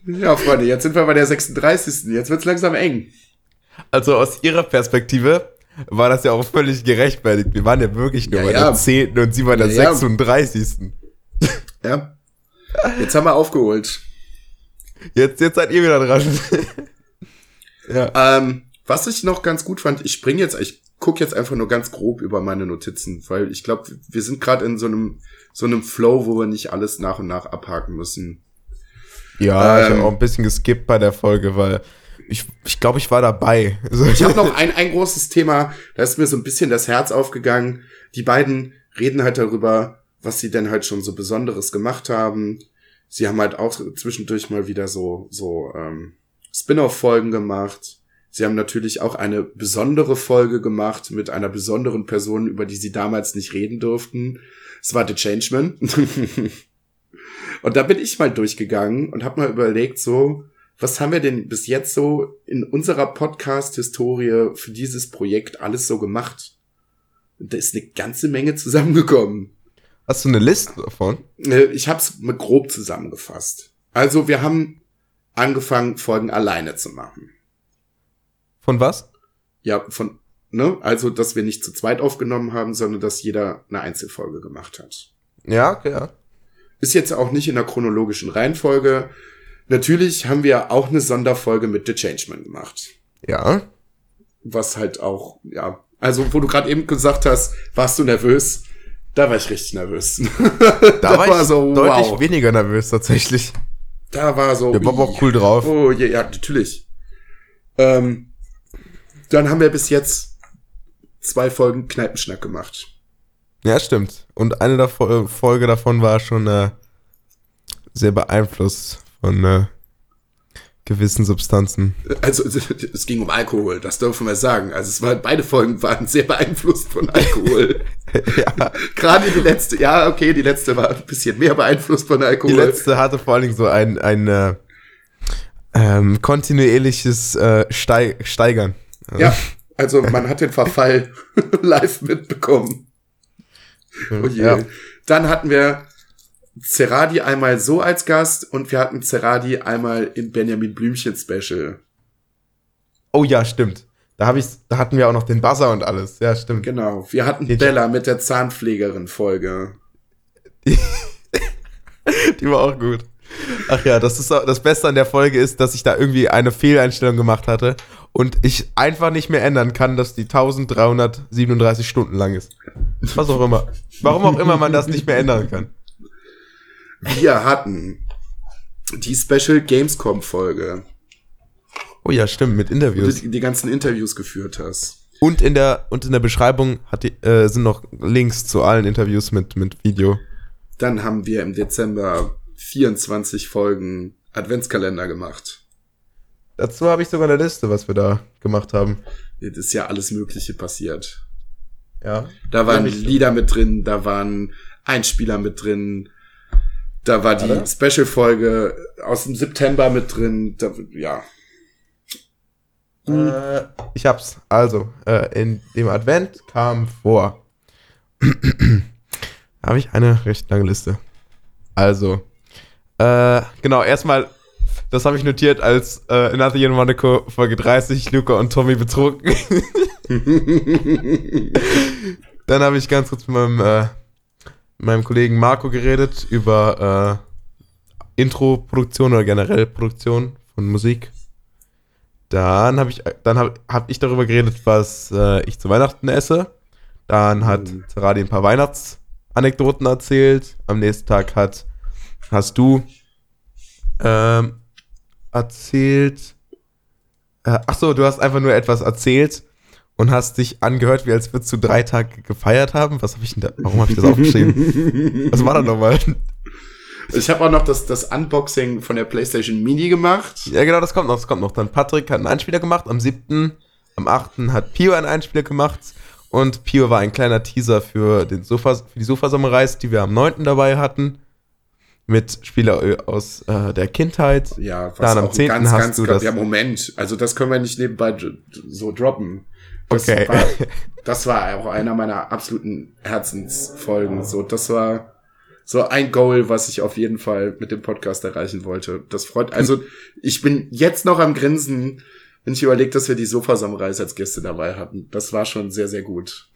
Ja, Freunde, jetzt sind wir bei der 36. Jetzt wird's langsam eng. Also aus ihrer Perspektive war das ja auch völlig gerechtfertigt. Wir waren ja wirklich nur Ja, bei ja. der 10. und sie bei der Ja, ja. 36. Ja. Jetzt haben wir aufgeholt. Jetzt, jetzt seid ihr wieder dran. ja. Ähm, was ich noch ganz gut fand, ich spring jetzt, ich guck jetzt einfach nur ganz grob über meine Notizen, weil ich glaube, wir sind gerade in so einem so einem Flow, wo wir nicht alles nach und nach abhaken müssen. Ja, ich Ähm. habe auch ein bisschen geskippt bei der Folge, weil ich, ich glaube, ich war dabei. Ich habe noch ein, ein großes Thema, da ist mir so ein bisschen das Herz aufgegangen. Die beiden reden halt darüber, was sie denn halt schon so Besonderes gemacht haben. Sie haben halt auch zwischendurch mal wieder so, so ähm, Spin-off-Folgen gemacht. Sie haben natürlich auch eine besondere Folge gemacht mit einer besonderen Person, über die sie damals nicht reden durften. Es war The Changeman. und da bin ich mal durchgegangen und habe mal überlegt, so, was haben wir denn bis jetzt so in unserer Podcast-Historie für dieses Projekt alles so gemacht? Da ist eine ganze Menge zusammengekommen. Hast du eine Liste davon? Äh, Ich habe es mal grob zusammengefasst. Also wir haben angefangen, Folgen alleine zu machen. Von was? Ja, von, ne? Also, dass wir nicht zu zweit aufgenommen haben, sondern dass jeder eine Einzelfolge gemacht hat. Ja, okay, ja. Ist jetzt auch nicht in der chronologischen Reihenfolge. Natürlich haben wir auch eine Sonderfolge mit The Changeman gemacht. Ja. was halt auch, ja, also wo du gerade eben gesagt hast, warst du nervös, da war ich richtig nervös. Da, war ich deutlich weniger nervös tatsächlich. Da war so. Der war aber auch cool drauf. Oh, ja, ja natürlich. Ähm, dann haben wir bis jetzt zwei Folgen Kneipenschnack gemacht. Ja, stimmt. Und eine der Fol- Folge davon war schon äh, sehr beeinflusst von äh, gewissen Substanzen. Also es ging um Alkohol, das dürfen wir sagen. Also es war, beide Folgen waren sehr beeinflusst von Alkohol. ja. Gerade die letzte, ja, okay, die letzte war ein bisschen mehr beeinflusst von Die Alkohol. letzte hatte vor allen Dingen so ein, ein äh, ähm, kontinuierliches äh, Stei Steigern. Ja, also man hat den Verfall live mitbekommen. Oh je. Ja. Dann hatten wir Ceradi einmal so als Gast und wir hatten Ceradi einmal im Benjamin Blümchen Special. Oh ja, stimmt. Da, hab ich, da hatten wir auch noch den Buzzer und alles. Ja, stimmt. Genau. Wir hatten Den- Bella mit der Zahnpflegerin Folge. Die war auch gut. Ach ja, das, ist, auch- das Beste an der Folge ist, dass ich da irgendwie eine Fehleinstellung gemacht hatte und ich einfach nicht mehr ändern kann, dass die 1337 Stunden lang ist. Was auch immer. Warum auch immer man das nicht mehr ändern kann. Wir hatten die Special Gamescom Folge, Oh ja, stimmt, mit Interviews. die, die ganzen Interviews geführt hast. Und in der, und in der Beschreibung hat die, äh, sind noch Links zu allen Interviews mit, mit Video. Dann haben wir im Dezember 24 Folgen Adventskalender gemacht. Dazu habe ich sogar eine Liste, was wir da gemacht haben. Es ist ja alles Mögliche passiert. Ja. Da waren. Lieder mit drin, da waren Einspieler mit drin, da war die? Special-Folge aus dem September mit drin, da, ja. Äh, ich hab's. Also, äh, in dem Advent kam vor. habe ich eine recht lange Liste. Also, äh, genau, erstmal das habe ich notiert als äh, Another Year in Monaco Folge 30, Luca und Tommy betrunken. Dann habe ich ganz kurz mit meinem, äh, meinem Kollegen Marco geredet über äh, Intro-Produktion oder generell Produktion von Musik. Dann habe ich, dann hab, hab ich darüber geredet, was äh, ich zu Weihnachten esse. Dann hat Mhm. Seradi ein paar Weihnachtsanekdoten erzählt. Am nächsten Tag hat, hast du ähm, erzählt. Äh, ach so, du hast einfach nur etwas erzählt und hast dich angehört, wie als würdest du drei Tage gefeiert haben. Was habe ich denn da? Warum habe ich das aufgeschrieben? Was war da nochmal? Ich habe auch noch das, das Unboxing von der PlayStation Mini gemacht. Ja, genau, das kommt noch. Das kommt noch. Dann Patrick hat einen Einspieler gemacht. Am 7. Am 8. hat Pio einen Einspieler gemacht. Und Pio war ein kleiner Teaser für, den Sofa, für die Sofa-Samurais, die wir am 9. dabei hatten. Mit Spieler aus äh, der Kindheit. Ja, was Dann am auch ein 10. ganz, hast ganz, du ganz, das- ja, Moment. Also das können wir nicht nebenbei so droppen. Das Okay. War, das war auch einer meiner absoluten Herzensfolgen. So, das war so ein Goal, was ich auf jeden Fall mit dem Podcast erreichen wollte. Das freut, also ich bin jetzt noch am Grinsen, wenn ich überlege, dass wir die Sofa-Samurais als Gäste dabei hatten. Das war schon sehr, sehr gut.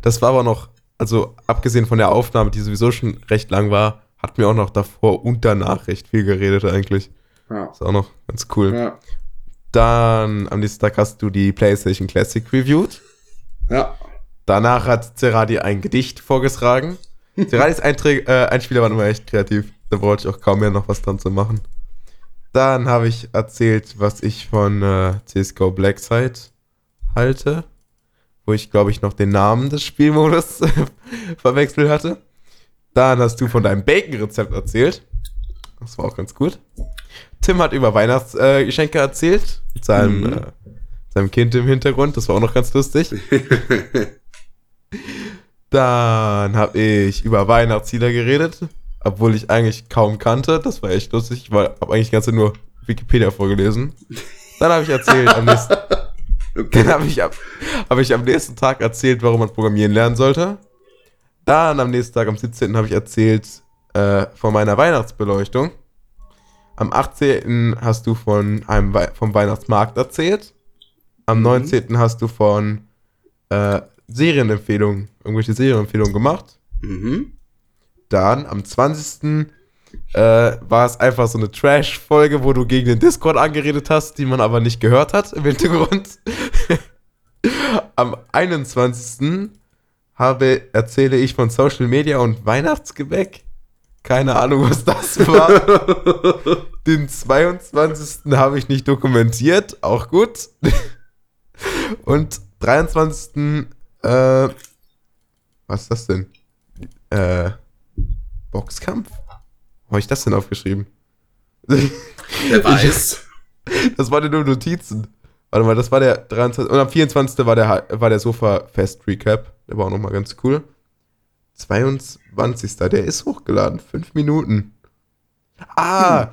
Das war aber noch, also abgesehen von der Aufnahme, die sowieso schon recht lang war, hatten wir auch noch davor und danach recht viel geredet eigentlich. Ja. Ist auch noch ganz cool. Ja. Dann am nächsten Tag hast du die PlayStation Classic reviewed. Ja. Danach hat Ceradi ein Gedicht vorgetragen. Ceradis Einträ äh, Einspieler waren immer echt kreativ. Da brauchte ich auch kaum mehr noch was dran zu machen. Dann habe ich erzählt, was ich von äh, CSGO Blackside halte. Wo ich, glaube ich, noch den Namen des Spielmodus verwechselt hatte. Dann hast du von deinem Bacon-Rezept erzählt. Das war auch ganz gut. Tim hat über Weihnachtsgeschenke äh, erzählt. Mit seinem, Mhm. äh, seinem Kind im Hintergrund. Das war auch noch ganz lustig. Dann habe ich über Weihnachtslieder geredet, obwohl ich eigentlich kaum kannte. Das war echt lustig. Ich habe eigentlich ganz nur Wikipedia vorgelesen. Dann habe ich erzählt, am nächsten, dann habe ich, ab- hab ich am nächsten Tag erzählt, warum man programmieren lernen sollte. Dann am nächsten Tag, am 17. habe ich erzählt äh, von meiner Weihnachtsbeleuchtung. Am 18. hast du von einem Wei vom Weihnachtsmarkt erzählt. Am Mhm. 19. hast du von äh, Serienempfehlungen, irgendwelche Serienempfehlungen gemacht. mhm. Dann am 20. Äh, war es einfach so eine Trash-Folge, wo du gegen den Discord angeredet hast, die man aber nicht gehört hat im Hintergrund. am 21. Habe, erzähle ich von Social Media und Weihnachtsgebäck. Keine Ahnung, was das war. Den 22. habe ich nicht dokumentiert, auch gut. Und 23. Äh, was ist das denn? Äh, Boxkampf? Wo habe ich das denn aufgeschrieben? Wer weiß. Das waren nur Notizen. Warte mal, das war der 23. Und am 24. war der, war der Sofa-Fest-Recap. Der war auch nochmal ganz cool. 22. Der ist hochgeladen. Fünf Minuten. Ah,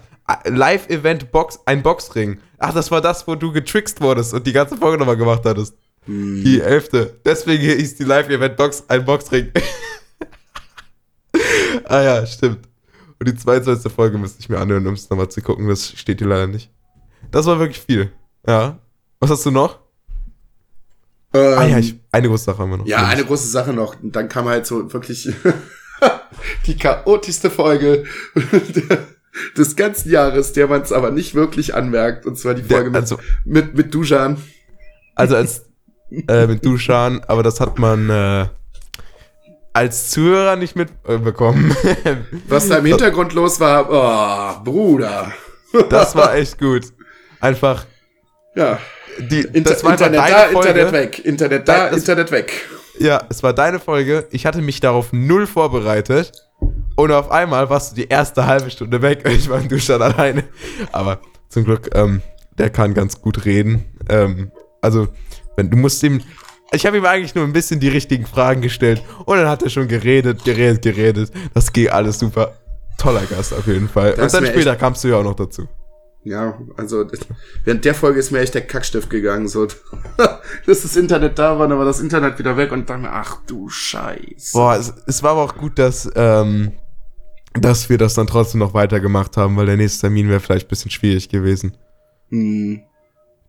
Live-Event Box, ein Boxring. Ach, das war das, wo du getrickst wurdest und die ganze Folge nochmal gemacht hattest. Hm. Die elfte. Deswegen hieß die Live-Event Box ein Boxring. ah ja, stimmt. Und die 22. Folge müsste ich mir anhören, um es nochmal zu gucken. Das steht hier leider nicht. Das war wirklich viel. Ja. Was hast du noch? Ähm, ah ja, ich, eine große Sache haben wir noch. Ja, eine große Sache noch. Und dann kam halt so wirklich die chaotischste Folge des ganzen Jahres, der man es aber nicht wirklich anmerkt. Und zwar die Der- Folge mit, also, mit, mit Dujan. also als äh, mit Duschan, aber das hat man äh, als Zuhörer nicht mitbekommen. Was da im Hintergrund los war, oh, Bruder. das war echt gut. Einfach, Ja, die, Inter das war Internet deine da, Folge. Internet weg. Internet da, Das- Internet weg. Ja, es war deine Folge. Ich hatte mich darauf null vorbereitet. Und auf einmal warst du die erste halbe Stunde weg. Ich war im Duschstand alleine. Aber zum Glück, ähm, der kann ganz gut reden. Ähm, also, wenn du musst ihm. Ich habe ihm eigentlich nur ein bisschen die richtigen Fragen gestellt. Und dann hat er schon geredet, geredet, geredet. Das ging alles super. Toller Gast auf jeden Fall. Das Und dann später kamst du ja auch noch dazu. Ja, also während der Folge ist mir echt der Kackstift gegangen. So, dass das Internet da war, dann war das Internet wieder weg und dann, ach du Scheiße. Boah, es, es war aber auch gut, dass ähm, dass wir das dann trotzdem noch weitergemacht haben, weil der nächste Termin wäre vielleicht ein bisschen schwierig gewesen. Hm.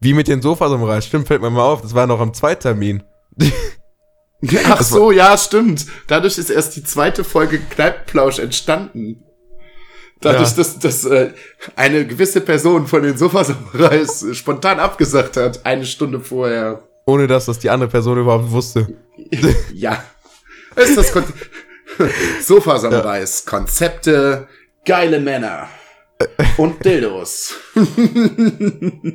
Wie mit den Sofasamurais, stimmt, fällt mir mal auf, das war noch am Zweitermin. Ach so, ja, stimmt. Dadurch ist erst die zweite Folge Kneipenplausch entstanden. Dadurch, Ja. dass, dass äh, eine gewisse Person von den Sofasamurais äh, spontan abgesagt hat, eine Stunde vorher. Ohne dass das die andere Person überhaupt wusste. Ja. Ist das Kon Sofasamurais. Konzepte, geile Männer. Und Dildos.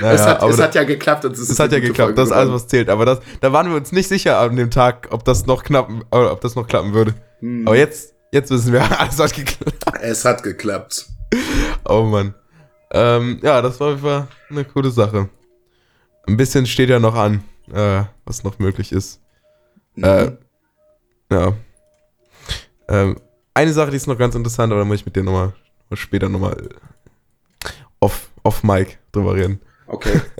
Naja, es hat, es hat ja geklappt und es ist Es hat ja geklappt, Folge das ist alles, was zählt. Aber das, da waren wir uns nicht sicher an dem Tag, ob das noch knappen, oder ob das noch klappen würde. Hm. Aber jetzt, jetzt wissen wir, alles hat geklappt. Es hat geklappt. Oh Mann. Ähm, ja, das war auf jeden Fall eine coole Sache. Ein bisschen steht ja noch an, äh, was noch möglich ist. Äh, ja. Ähm, eine Sache, die ist noch ganz interessant, aber da muss ich mit dir nochmal später nochmal off, off Mic drüber reden. Okay.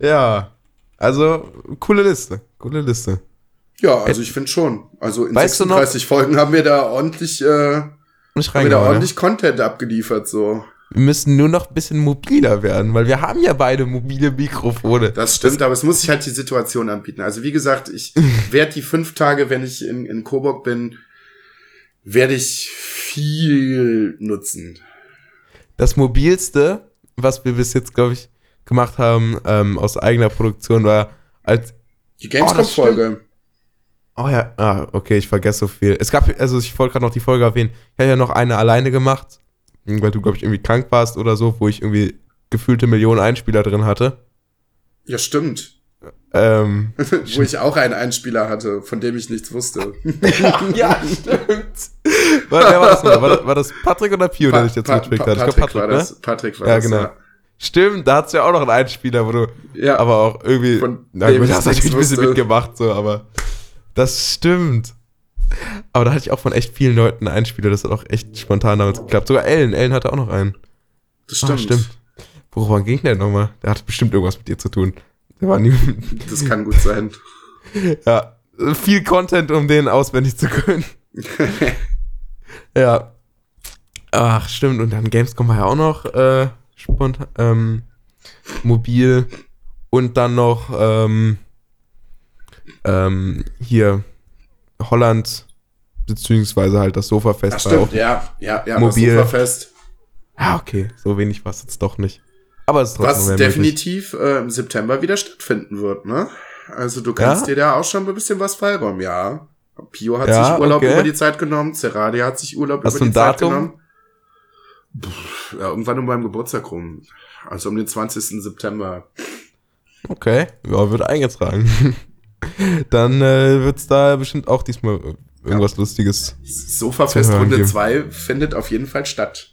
Ja, also coole Liste, coole Liste. Ja, also ich finde schon. Also in Weißt du noch- 36 Folgen haben wir da ordentlich, äh, haben Nicht wir da ne? ordentlich Content abgeliefert, so. Wir müssen nur noch ein bisschen mobiler werden, weil wir haben ja beide mobile Mikrofone. Das stimmt, aber es muss sich halt die Situation anbieten. Also wie gesagt, ich werde die fünf Tage, wenn ich in, in Coburg bin, werde ich viel nutzen. Das mobilste, was wir bis jetzt, glaube ich, gemacht haben, ähm, aus eigener Produktion war als. Die das Gamescom-Folge. Oh ja, ah, okay, ich vergesse so viel. Es gab, also ich wollte gerade noch die Folge erwähnen. Ich hatte ja noch eine alleine gemacht, weil du, glaube ich, irgendwie krank warst oder so, wo ich irgendwie gefühlte Millionen Einspieler drin hatte. ja, stimmt. Ähm, Wo ich auch einen Einspieler hatte, von dem ich nichts wusste. ja, stimmt. War, wer war das? War das, war das Patrick oder Pio, der dich jetzt Pa- mitgekriegt Pa- hat? Ich Patrick, glaube Patrick, war ne? das. Patrick war Ja, das. genau. Stimmt, da hat's ja auch noch einen Einspieler, wo du Ja. aber auch irgendwie. Von na gut, ich hast natürlich ein bisschen mitgemacht, so, aber. Das stimmt. Aber da hatte ich auch von echt vielen Leuten einen Einspieler, das hat auch echt spontan damals geklappt. Sogar Ellen, Ellen hatte auch noch einen. Das stimmt. Ah, stimmt. Woran ging der nochmal? Der hatte bestimmt irgendwas mit dir zu tun. Der war nie. Das kann gut sein. ja, viel Content, um den auswendig zu können. ja. Ach, stimmt. Und dann Gamescom war ja auch noch äh, spontan, ähm, mobil. Und dann noch ähm, ähm, hier Holland, beziehungsweise halt das Sofafest Das stimmt, ja. Ja, ja, Mobil. das Sofafest. Ja, okay. So wenig war es jetzt doch nicht. Aber es ist trotzdem Was definitiv äh, im September wieder stattfinden wird, ne? Also du kannst Ja? dir da auch schon ein bisschen was freiräumen, ja. Pio hat Ja, sich Urlaub okay. über die Zeit genommen, Ceradia hat sich Urlaub Hast über die Zeit Datum? genommen. Pff, ja, irgendwann um meinem Geburtstag rum. Also um den 20. September. Okay, ja, wird eingetragen. Dann äh, wird's da bestimmt auch diesmal äh, irgendwas Lustiges. Sofafest Runde geben. 2 findet auf jeden Fall statt.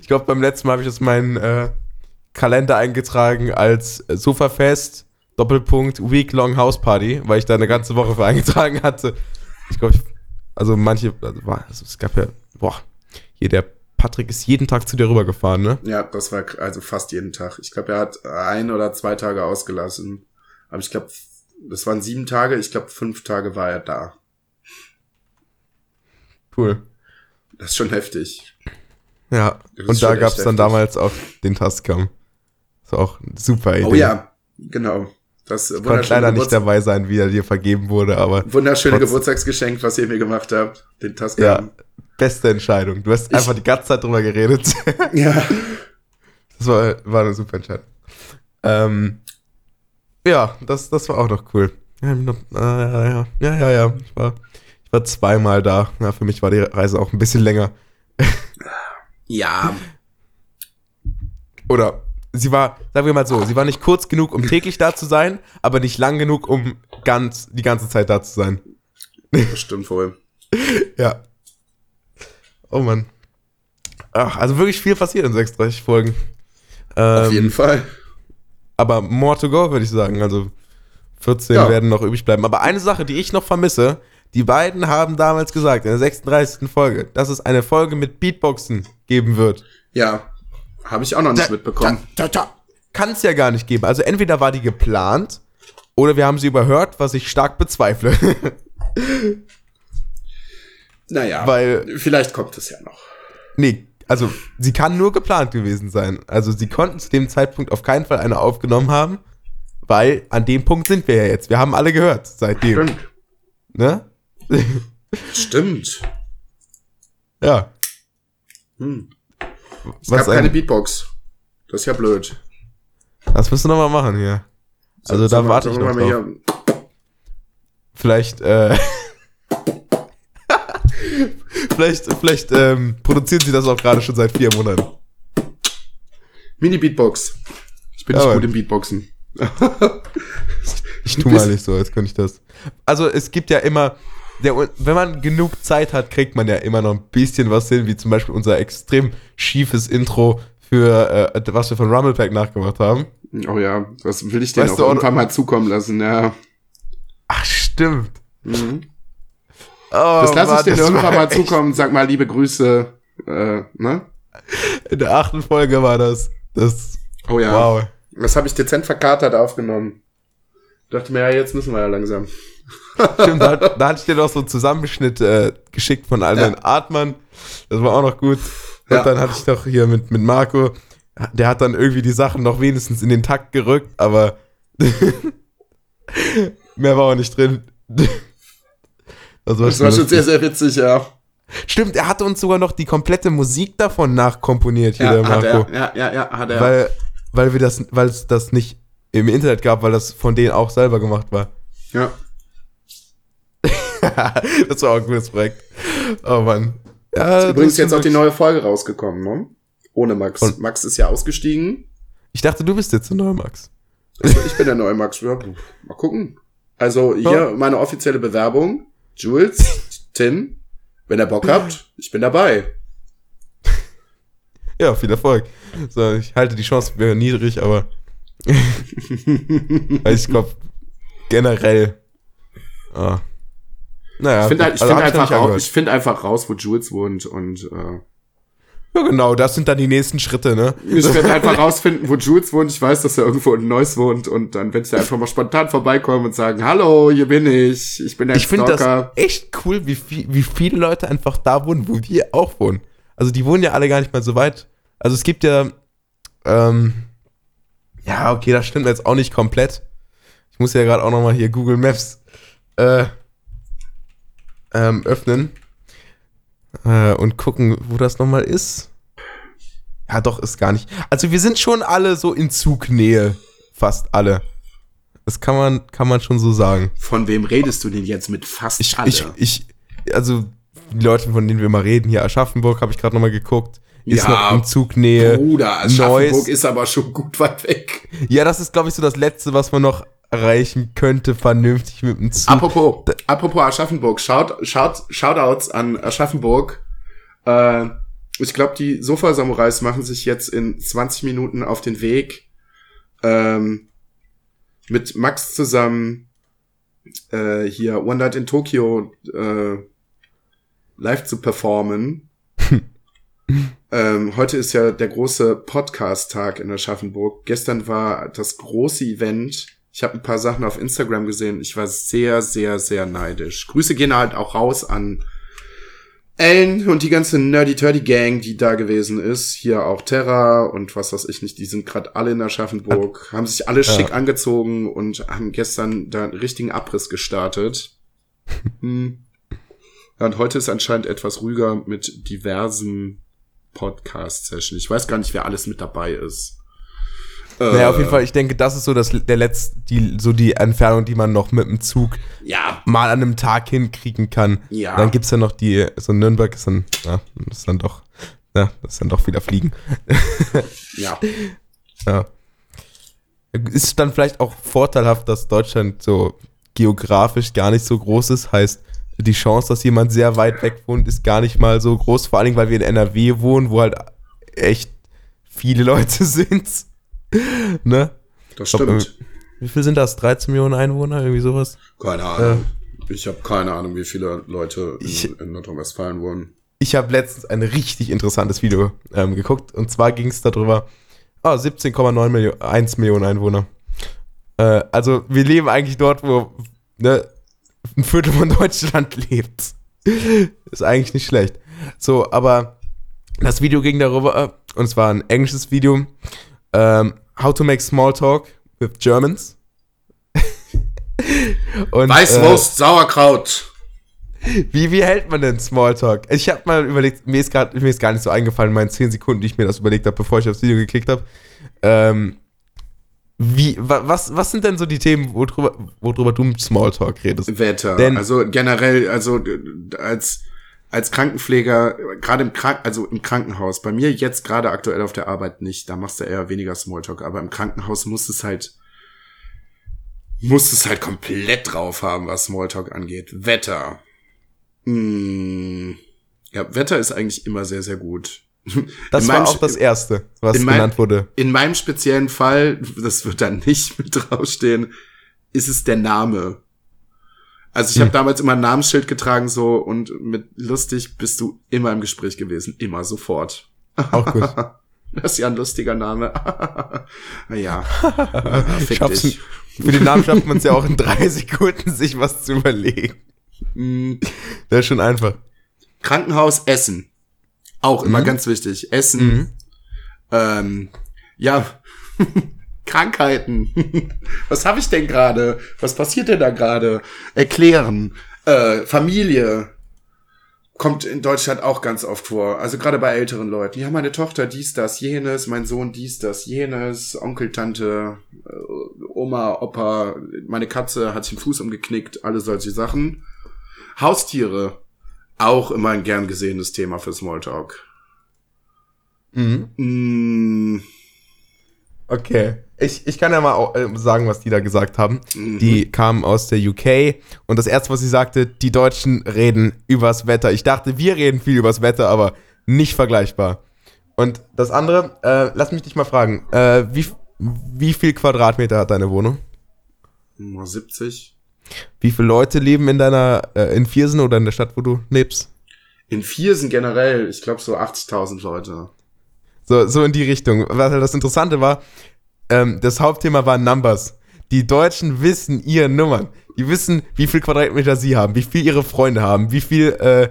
Ich glaube, beim letzten Mal habe ich das in meinen äh, Kalender eingetragen als Sofafest, Doppelpunkt, Week-Long House Party, weil ich da eine ganze Woche für eingetragen hatte. Ich glaube, also manche, also, war- also es gab ja, boah, hier der Patrick ist jeden Tag zu dir rübergefahren, ne? Ja, das war also fast jeden Tag. Ich glaube, er hat ein oder zwei Tage ausgelassen. Aber ich glaube, das waren sieben Tage. Ich glaube, fünf Tage war er da. Cool. Das ist schon heftig. Ja, ist und da echt gab's dann damals auch den Tascam. Das war auch super Idee. Oh ja, genau. Das Ich konnte leider nicht Geburtstag dabei sein, wie er dir vergeben wurde, aber wunderschöne Trotz- Geburtstagsgeschenk, was ihr mir gemacht habt. Den Tascam. ja, beste Entscheidung. Du hast Ich- einfach die ganze Zeit drüber geredet. ja. Das war, war eine super Entscheidung. Ähm, ja, das, das war auch noch cool. Ja, äh, ja, ja, ja, ja, ja. Ich war, ich war zweimal da. Ja, für mich war die Reise auch ein bisschen länger. Ja. Oder sie war, sagen wir mal so, sie war nicht kurz genug, um täglich da zu sein, aber nicht lang genug, um ganz die ganze Zeit da zu sein. Das stimmt wohl. Ja. Oh Mann. Ach, also wirklich viel passiert in 36 Folgen. Ähm, Auf jeden Fall. Aber more to go, würde ich sagen. Also 14 Ja. werden noch übrig bleiben. Aber eine Sache, die ich noch vermisse, die beiden haben damals gesagt, in der 36. Folge, dass es eine Folge mit Beatboxen geben wird. Ja. Habe ich auch noch nicht mitbekommen. Kann es ja gar nicht geben. Also entweder war die geplant oder wir haben sie überhört, was ich stark bezweifle. Naja, Weil- vielleicht kommt es ja noch. Nee, also sie kann nur geplant gewesen sein. Also sie konnten zu dem Zeitpunkt auf keinen Fall eine aufgenommen haben, weil an dem Punkt sind wir ja jetzt. Wir haben alle gehört seitdem. Stimmt. Ne? Stimmt. Ja. Hm. Es Was gab keine ein, Beatbox. Das ist ja blöd. das müssen wir noch mal machen hier. Also da Sollen wir- warte ich noch drauf. hier- Vielleicht, äh, vielleicht, vielleicht ähm, produzieren sie das auch gerade schon seit vier Monaten. Mini-Beatbox. Ich bin Ja, nicht gut im Beatboxen. Ich tu mal nicht so, als könnte ich das. Also es gibt ja immer, der, wenn man genug Zeit hat, kriegt man ja immer noch ein bisschen was hin, wie zum Beispiel unser extrem schiefes Intro für, äh, was wir von Rumblepack nachgemacht haben. Oh ja, was will ich dir du, irgendwann mal zukommen lassen, ja. Ach, stimmt. Mhm. Oh, Das lasse ich dir irgendwann mal zukommen. Sag mal liebe Grüße. Äh, ne? In der achten Folge war das. Das, Oh ja. wow. Das habe ich dezent verkatert aufgenommen. Dachte mir, ja, jetzt müssen wir ja langsam. Stimmt, da, da hatte ich dir doch so einen Zusammenschnitt äh, geschickt von all Ja. deinen Atmern. Das war auch noch gut. Und Ja. dann hatte ich doch hier mit, mit Marco, der hat dann irgendwie die Sachen noch wenigstens in den Takt gerückt, aber mehr war auch nicht drin. Das war, Das war schon sehr, sehr witzig, ja. Stimmt, er hatte uns sogar noch die komplette Musik davon nachkomponiert, hier der Ja, hat Marco. er. Ja, ja, ja, hat er. Weil, weil wir das, weil es das nicht im Internet gab, weil das von denen auch selber gemacht war. ja. das war auch ein gutes Projekt. Oh Mann. Ja, Übrigens das jetzt ist auch die neue Folge rausgekommen, ne? Ohne Max. Und- Max ist ja ausgestiegen. Ich dachte, du bist jetzt der neue Max. Also ich bin der neue Max. Ja, mal gucken. Also hier Ja. meine offizielle Bewerbung. Jules, Tim, wenn ihr Bock habt, ich bin dabei. Ja, viel Erfolg. So, ich halte die Chance wäre niedrig, aber weil ich glaube generell. Ah. Naja, Ich finde halt, ich also find einfach, raus, ich find einfach raus, wo Jules wohnt und äh, Ja, genau, das sind dann die nächsten Schritte, ne? ich werde einfach rausfinden, wo Jules wohnt. Ich weiß, dass er irgendwo in Neuss wohnt und dann werde ich da einfach mal spontan vorbeikommen und sagen, hallo, hier bin ich, ich bin der Ich finde das echt cool, wie, viel, wie viele Leute einfach da wohnen, wo wir auch wohnen. Also die wohnen ja alle gar nicht mal so weit. Also es gibt ja, ähm, ja, okay, das stimmt jetzt auch nicht komplett. Ich muss ja gerade auch noch mal hier Google Maps äh, ähm, öffnen äh, und gucken, wo das noch mal ist. Ja, doch, ist gar nicht. Also wir sind schon alle so in Zugnähe, fast alle. Das kann man, kann man schon so sagen. Von wem redest du denn jetzt mit fast Ich, alle? ich, ich, also die Leute, von denen wir mal reden, hier Aschaffenburg, habe ich gerade nochmal geguckt, ist Ja, noch in Zugnähe. Bruder, Aschaffenburg Neuss. ist aber schon gut weit weg. Ja, das ist, glaube ich, so das Letzte, was man noch erreichen könnte, vernünftig mit dem Zug. Apropos, apropos Aschaffenburg, schaut, schaut, Shoutouts an Aschaffenburg. Äh, ich glaube, die Sofa-Samurais machen sich jetzt in 20 Minuten auf den Weg, ähm, mit Max zusammen äh, hier One Night in Tokyo äh, live zu performen. ähm, heute ist ja der große Podcast-Tag in Aschaffenburg. Gestern war das große Event. Ich habe ein paar Sachen auf Instagram gesehen. Ich war sehr, sehr, sehr neidisch. Grüße gehen halt auch raus an Ellen und die ganze Nerdy Turdy Gang, die da gewesen ist. Hier auch Terra und was weiß ich nicht. Die sind gerade alle in Aschaffenburg, haben sich alle schick angezogen und haben gestern da einen richtigen Abriss gestartet. hm. Und heute ist anscheinend etwas ruhiger mit diversen Podcast-Sessions. Ich weiß gar nicht, wer alles mit dabei ist. Naja, auf Äh, jeden Fall, ich denke, das ist so das, der letzte, die, so die Entfernung, die man noch mit dem Zug Ja, mal an einem Tag hinkriegen kann. Ja. Dann gibt's ja noch die, so Nürnberg ist dann, ja, ist dann doch, ja, das ist dann doch wieder Fliegen. ja. Ja. Ist dann vielleicht auch vorteilhaft, dass Deutschland so geografisch gar nicht so groß ist. Heißt, die Chance, dass jemand sehr weit weg wohnt, ist gar nicht mal so groß. Vor allem, weil wir in NRW wohnen, wo halt echt viele Leute sind. ne? Das Ich glaub, stimmt. Wie viel sind das? 13 Millionen Einwohner? Irgendwie sowas? Keine Ahnung. Ich habe keine Ahnung, wie viele Leute in, Ich- in Nordrhein-Westfalen wohnen. Ich habe letztens ein richtig interessantes Video ähm, geguckt. Und zwar ging es darüber, ah, 17,9 Millionen, 1 Millionen Einwohner. Äh, also wir leben eigentlich dort, wo ne, ein Viertel von Deutschland lebt. ist eigentlich nicht schlecht. So, aber das Video ging darüber, und es war ein englisches Video, ähm, How to make small talk with Germans. und, Weißwurst, äh, Sauerkraut. Wie, wie hält man denn Smalltalk? Ich habe mal überlegt, mir ist, grad, mir ist gar nicht so eingefallen, in meinen 10 Sekunden, die ich mir das überlegt habe, bevor ich aufs Video geklickt habe. Ähm, wie, was, was sind denn so die Themen, worüber, worüber du mit Smalltalk redest? Wetter. Denn, also generell, also als, als Krankenpfleger, gerade im Krank also im Krankenhaus, bei mir jetzt gerade aktuell auf der Arbeit nicht, da machst du eher weniger Smalltalk, aber im Krankenhaus muss es halt, muss es halt komplett drauf haben, was Smalltalk angeht. Wetter. Hm. Ja, Wetter ist eigentlich immer sehr, sehr gut. Das war auch das Erste, was genannt mein, wurde. In meinem speziellen Fall, das wird dann nicht mit draufstehen, ist es der Name. Also ich hm. habe damals immer ein Namensschild getragen so und mit lustig bist du immer im Gespräch gewesen, immer sofort. Auch gut. Das ist ja ein lustiger Name. ja. Fick dich. Für den Namen schafft man es ja auch in drei Sekunden, sich was zu überlegen. Mm. Das ist schon einfach. Krankenhaus Essen. Auch immer mhm. ganz wichtig. Essen. Mhm. Ähm, ja, Krankheiten. Was habe ich denn gerade? Was passiert denn da gerade? Erklären. Äh, Familie. Kommt in Deutschland auch ganz oft vor. Also gerade bei älteren Leuten. Ja, meine Tochter dies, das, jenes, mein Sohn dies, das, jenes, Onkel, Tante, äh, Oma, Opa, meine Katze hat sich den Fuß umgeknickt, alle solche Sachen. Haustiere, auch immer ein gern gesehenes Thema für Smalltalk. Mhm. Mm. Okay. Ich, ich kann ja mal äh, sagen, was die da gesagt haben. Mhm. Die kamen aus der UK und das erste, was sie sagte, die Deutschen reden übers Wetter. Ich dachte, wir reden viel übers Wetter, aber nicht vergleichbar. Und das andere, äh, lass mich dich mal fragen, äh, wie, wie viel Quadratmeter hat deine Wohnung? 70. Wie viele Leute leben in deiner, äh, in Viersen oder in der Stadt, wo du lebst? In Viersen generell, ich glaube so 80.000 Leute. So, so in die Richtung. Was halt das Interessante war, ähm, das Hauptthema war Numbers. Die Deutschen wissen ihre Nummern. Die wissen, wie viel Quadratmeter sie haben, wie viel ihre Freunde haben, wie viel äh,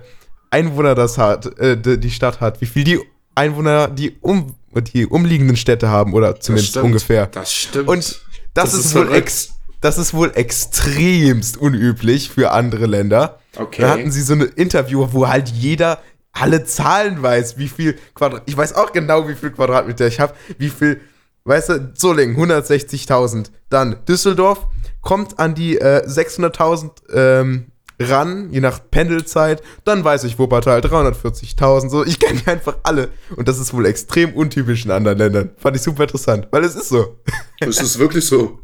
Einwohner das hat, äh, die Stadt hat, wie viel die Einwohner die, um, die umliegenden Städte haben oder zumindest das ungefähr. Das stimmt. Und das, das ist, ist wohl ex das ist wohl extremst unüblich für andere Länder. Okay. Da hatten sie so ein Interview, wo halt jeder alle Zahlen weiß, wie viel Quadrat. Ich weiß auch genau, wie viel Quadratmeter ich habe, wie viel. Weißt du, Solingen 160.000. Dann Düsseldorf kommt an die äh, 600.000 ähm, ran, je nach Pendelzeit. Dann weiß ich Wuppertal 340.000. So, ich kenne einfach alle. Und das ist wohl extrem untypisch in anderen Ländern. Fand ich super interessant, weil es ist so. Es ist wirklich so.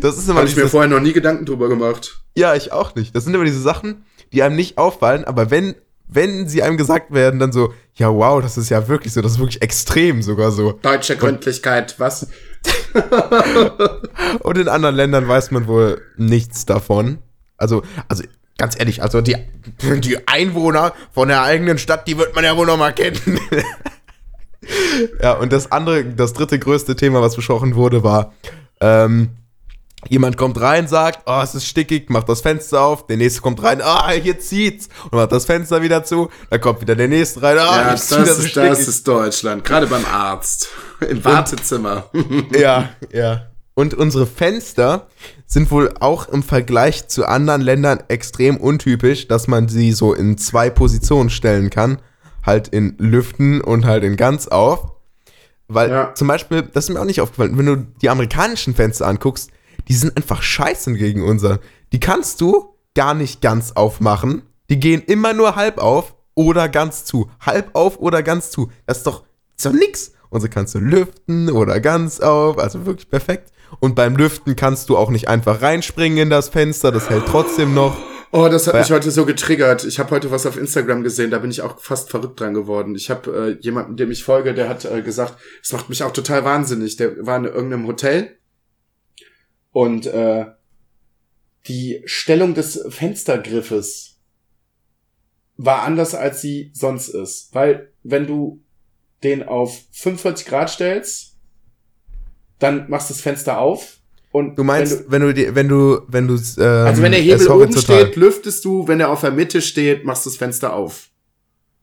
Das ist immer Habe ich mir vorher noch nie Gedanken drüber gemacht. Ja, ich auch nicht. Das sind immer diese Sachen, die einem nicht auffallen, aber wenn, wenn sie einem gesagt werden, dann so, ja, wow, das ist ja wirklich so, das ist wirklich extrem sogar so. Deutsche Gründlichkeit, was? Und in anderen Ländern weiß man wohl nichts davon. Also, also ganz ehrlich, also die, die Einwohner von der eigenen Stadt, die wird man ja wohl noch mal kennen. ja, und das andere, das dritte größte Thema, was besprochen wurde, war, ähm, Jemand kommt rein, sagt, oh, es ist stickig, macht das Fenster auf. Der nächste kommt rein, ah, oh, hier zieht's. Und macht das Fenster wieder zu. Dann kommt wieder der nächste rein, ah, oh, ja, das, ist, so das ist Deutschland. Gerade beim Arzt. Im Wartezimmer. ja, ja. Und unsere Fenster sind wohl auch im Vergleich zu anderen Ländern extrem untypisch, dass man sie so in zwei Positionen stellen kann. Halt in Lüften und halt in ganz auf. Weil ja. zum Beispiel, das ist mir auch nicht aufgefallen, wenn du die amerikanischen Fenster anguckst, die sind einfach scheiße gegen unser. Die kannst du gar nicht ganz aufmachen. Die gehen immer nur halb auf oder ganz zu. Halb auf oder ganz zu. Das ist doch, das ist doch nix. Unsere kannst du lüften oder ganz auf. Also wirklich perfekt. Und beim Lüften kannst du auch nicht einfach reinspringen in das Fenster. Das hält trotzdem noch. Oh, das hat mich heute so getriggert. Ich habe heute was auf Instagram gesehen, da bin ich auch fast verrückt dran geworden. Ich habe äh, jemanden, dem ich folge, der hat äh, gesagt, es macht mich auch total wahnsinnig. Der war in irgendeinem Hotel und äh, die Stellung des Fenstergriffes war anders, als sie sonst ist. Weil wenn du den auf 45 Grad stellst, dann machst du das Fenster auf. Und Du meinst, wenn wenn du, die- wenn du, wenn du, du, ähm, also wenn der Hebel oben steht, lüftest du, wenn er auf der Mitte steht, machst du das Fenster auf.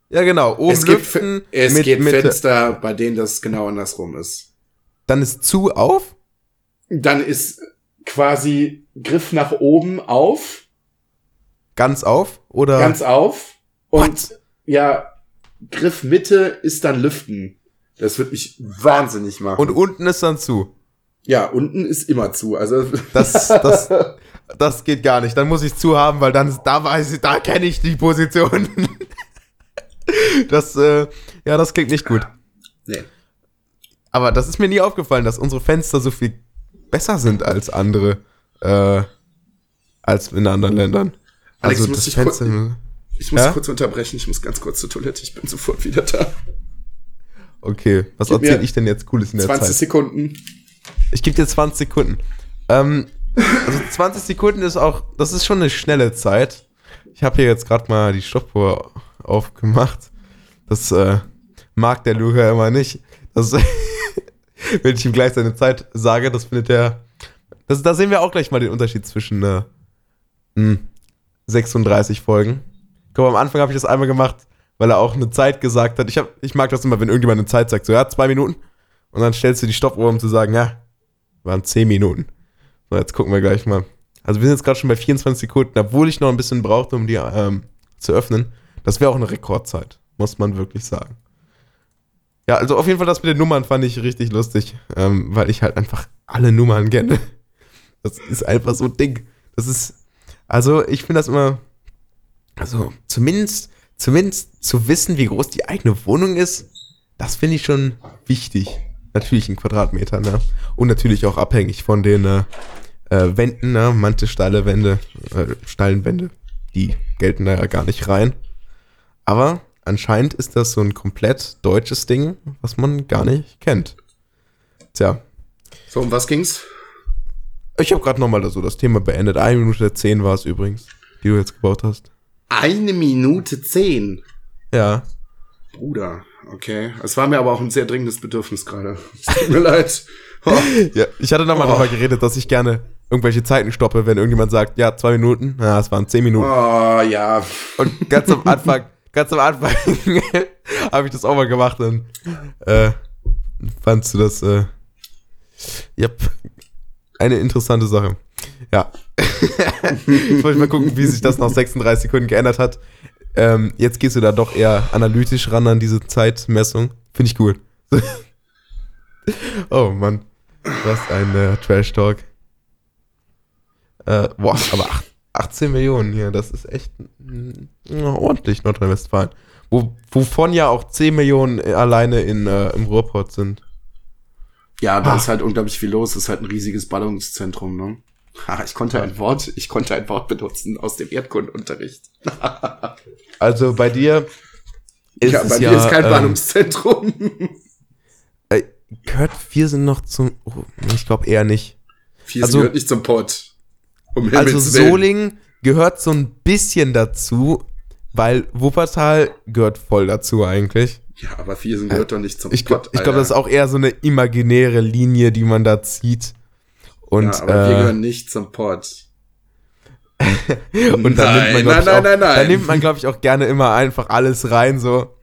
Ja, genau. Oben es gibt, lüften, es mit, gibt mit, Fenster, bei denen das genau andersrum ist. dann ist zu auf. Dann ist quasi Griff nach oben auf, Ganz auf? Oder? ganz auf. Und What? ja, Griff Mitte ist dann Lüften. Das wird mich wahnsinnig machen. und unten ist dann zu. ja, unten ist immer zu. Also Das, das, das geht gar nicht. Dann muss ich zu haben, weil dann, da weiß ich, da kenne ich die Position. Das, äh, ja, das klingt nicht gut. nee. Aber das ist mir nie aufgefallen, dass unsere Fenster so viel besser sind als andere, äh, als in anderen Ländern. Alex, also muss das ich Fenster. Ich muss Ja? kurz unterbrechen, ich muss ganz kurz zur Toilette, ich bin sofort wieder da. Okay, was Gib mir erzähle ich denn jetzt Cooles in der 20 Zeit? Sekunden. Ich gebe dir 20 Sekunden. Ähm, also 20 Sekunden ist auch, das ist schon eine schnelle Zeit. Ich habe hier jetzt gerade mal die Stoppuhr aufgemacht. Das äh, mag der Luca immer nicht. Das, wenn ich ihm gleich seine Zeit sage, das findet er. Das, da sehen wir auch gleich mal den Unterschied zwischen äh, mh, 36 Folgen. Ich glaube, am Anfang habe ich das einmal gemacht, weil er auch eine Zeit gesagt hat. Ich, hab, ich mag das immer, wenn irgendjemand eine Zeit sagt, so ja, zwei Minuten. Und dann stellst du die Stoppuhr, um zu sagen, ja, waren 10 Minuten. So, jetzt gucken wir gleich mal. Also wir sind jetzt gerade schon bei 24 Sekunden, obwohl ich noch ein bisschen brauchte, um die ähm, zu öffnen. Das wäre auch eine Rekordzeit, muss man wirklich sagen. Ja, also auf jeden Fall das mit den Nummern fand ich richtig lustig, ähm, weil ich halt einfach alle Nummern kenne. Das ist einfach so ein Ding. Das ist, also ich finde das immer, also zumindest, zumindest zu wissen, wie groß die eigene Wohnung ist, das finde ich schon wichtig. Natürlich in Quadratmetern, ne? Und natürlich auch abhängig von den äh, äh, Wänden, ne? Manche steile Wände, äh, steilen Wände, die gelten da ja gar nicht rein. Aber anscheinend ist das so ein komplett deutsches Ding, was man gar nicht kennt. Tja, So, um was ging's? ich habe gerade nochmal so das Thema beendet. Eine Minute zehn war es übrigens, die du jetzt gebaut hast. Eine Minute zehn. Ja. Bruder, okay. Es war mir aber auch ein sehr dringendes Bedürfnis gerade. Es tut mir leid. Oh. Ja, ich hatte nochmal Oh. darüber geredet, dass ich gerne irgendwelche Zeiten stoppe, wenn irgendjemand sagt, ja, zwei Minuten, ja, es waren zehn Minuten. oh, ja. Und ganz am Anfang, ganz am Anfang habe ich das auch mal gemacht und äh, fandst du das, äh, yep, eine interessante Sache. Ja. ich wollte mal gucken, wie sich das nach 36 Sekunden geändert hat. Ähm, jetzt gehst du da doch eher analytisch ran an diese Zeitmessung. Finde ich gut. oh Mann. Was ein äh, Trash-Talk. Äh, boah, aber ach, 18 Millionen hier, das ist echt mm, ordentlich Nordrhein-Westfalen. Wo, wovon ja auch 10 Millionen äh, alleine in, äh, im Ruhrpott sind. Ja, da Ah. ist halt unglaublich viel los. Das ist halt ein riesiges Ballungszentrum, ne? Ha, ich konnte ein Wort, ich konnte ein Wort benutzen aus dem Erdkundunterricht. Also bei dir ist ja, es bei ja, ist kein ähm, Ballungszentrum. äh, gehört Viersen noch zum, oh, ich glaube eher nicht. Vier also- gehört nicht zum Pott. Um Also. Solingen gehört so ein bisschen dazu, weil Wuppertal gehört voll dazu eigentlich. Ja, aber Viersen gehört doch nicht zum Ich glaube, glaub, das ist auch eher so eine imaginäre Linie, die man da zieht. Und, ja, aber wir äh, gehören nicht zum Pott. und dann nimmt man, Nein, nein, auch, nein, nein, nein. Dann nimmt man, glaube ich, auch gerne immer einfach alles rein, so.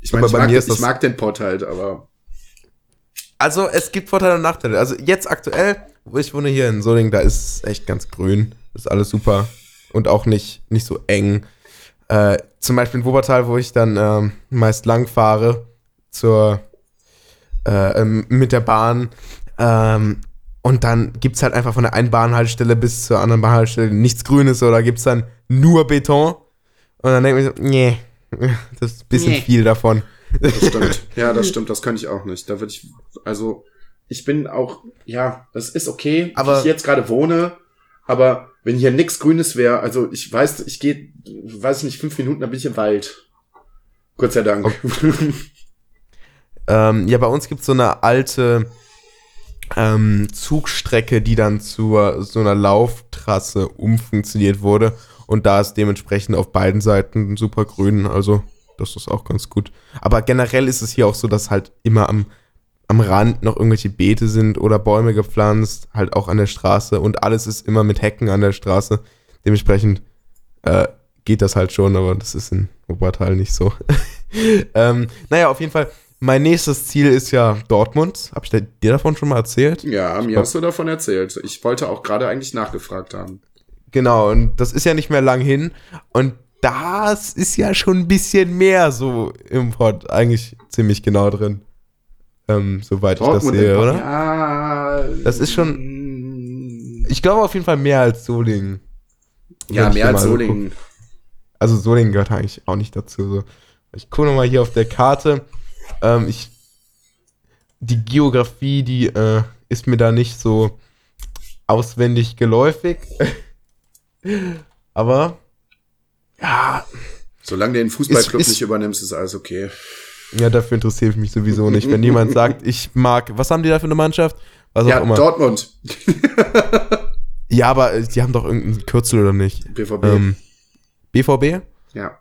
Ich, mein, ich, bei mag, mir ist ich mag den Pott halt, aber Also, es gibt Vorteile und Nachteile. Also, jetzt aktuell, ich wohne hier in Solingen, da ist es echt ganz grün. Ist alles super. Und auch nicht, nicht so eng. Äh, zum Beispiel in Wuppertal, wo ich dann ähm, meist lang fahre, zur, äh, ähm, mit der Bahn. Ähm, und dann gibt es halt einfach von der einen Bahnhaltestelle bis zur anderen Bahnhaltestelle nichts Grünes oder gibt es dann nur Beton. Und dann denke ich mir so, nee, das ist ein bisschen Nee. viel davon. das stimmt. ja, das stimmt, das kann ich auch nicht. Da würde ich, also, ich bin auch, ja, das ist okay, Aber- ich jetzt gerade wohne, aber wenn hier nix Grünes wäre, also ich weiß, ich gehe, weiß nicht, fünf Minuten, dann bin ich im Wald. Gott sei Dank. Ähm, ja, bei uns gibt es so eine alte ähm, Zugstrecke, die dann zu so einer Lauftrasse umfunktioniert wurde. Und da ist dementsprechend auf beiden Seiten super grün. Also, das ist auch ganz gut. Aber generell ist es hier auch so, dass halt immer am, am Rand noch irgendwelche Beete sind oder Bäume gepflanzt, halt auch an der Straße und alles ist immer mit Hecken an der Straße. Dementsprechend äh, geht das halt schon, aber das ist in Wuppertal nicht so. ähm, naja, auf jeden Fall, mein nächstes Ziel ist ja Dortmund. Hab ich dir davon schon mal erzählt? Ja, mir hast du davon erzählt. Ich wollte auch gerade eigentlich nachgefragt haben. Genau, und das ist ja nicht mehr lang hin. Und das ist ja schon ein bisschen mehr so im Pod eigentlich ziemlich genau drin. Ähm, soweit Dortmund ich das sehe, oder? Ja. Das ist schon. Ich glaube auf jeden Fall mehr als Solingen. Ja, mehr als Solingen. So also Solingen gehört eigentlich auch nicht dazu. So. Ich gucke nochmal hier auf der Karte. Ähm, ich, die Geografie, die äh, ist mir da nicht so auswendig geläufig. Aber ja. Solange du den Fußballclub ist, ist, nicht übernimmst, ist alles okay. Ja, dafür interessiere ich mich sowieso nicht. Wenn jemand sagt, ich mag, was haben die da für eine Mannschaft? Was ja, Dortmund. ja, aber die haben doch irgendeinen Kürzel oder nicht? BVB. Ähm, BVB? Ja.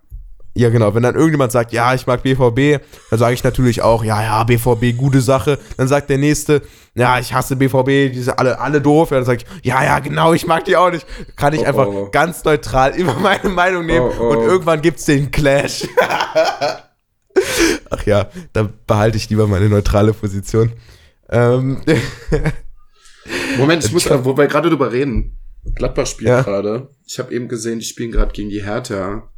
Ja, genau. Wenn dann irgendjemand sagt, ja, ich mag BVB, dann sage ich natürlich auch, ja, ja, BVB, gute Sache. Dann sagt der Nächste, ja, ich hasse BVB, die sind alle, alle doof. Ja, dann sage ich, ja, ja, genau, ich mag die auch nicht. Kann ich oh, einfach oh. ganz neutral immer meine Meinung nehmen oh, und oh. irgendwann gibt es den Clash. Ach ja, da behalte ich lieber meine neutrale Position. Ähm. Moment, ich muss, wo wir gerade drüber reden. Gladbach spielt ja. gerade. Ich habe eben gesehen, die spielen gerade gegen die Hertha.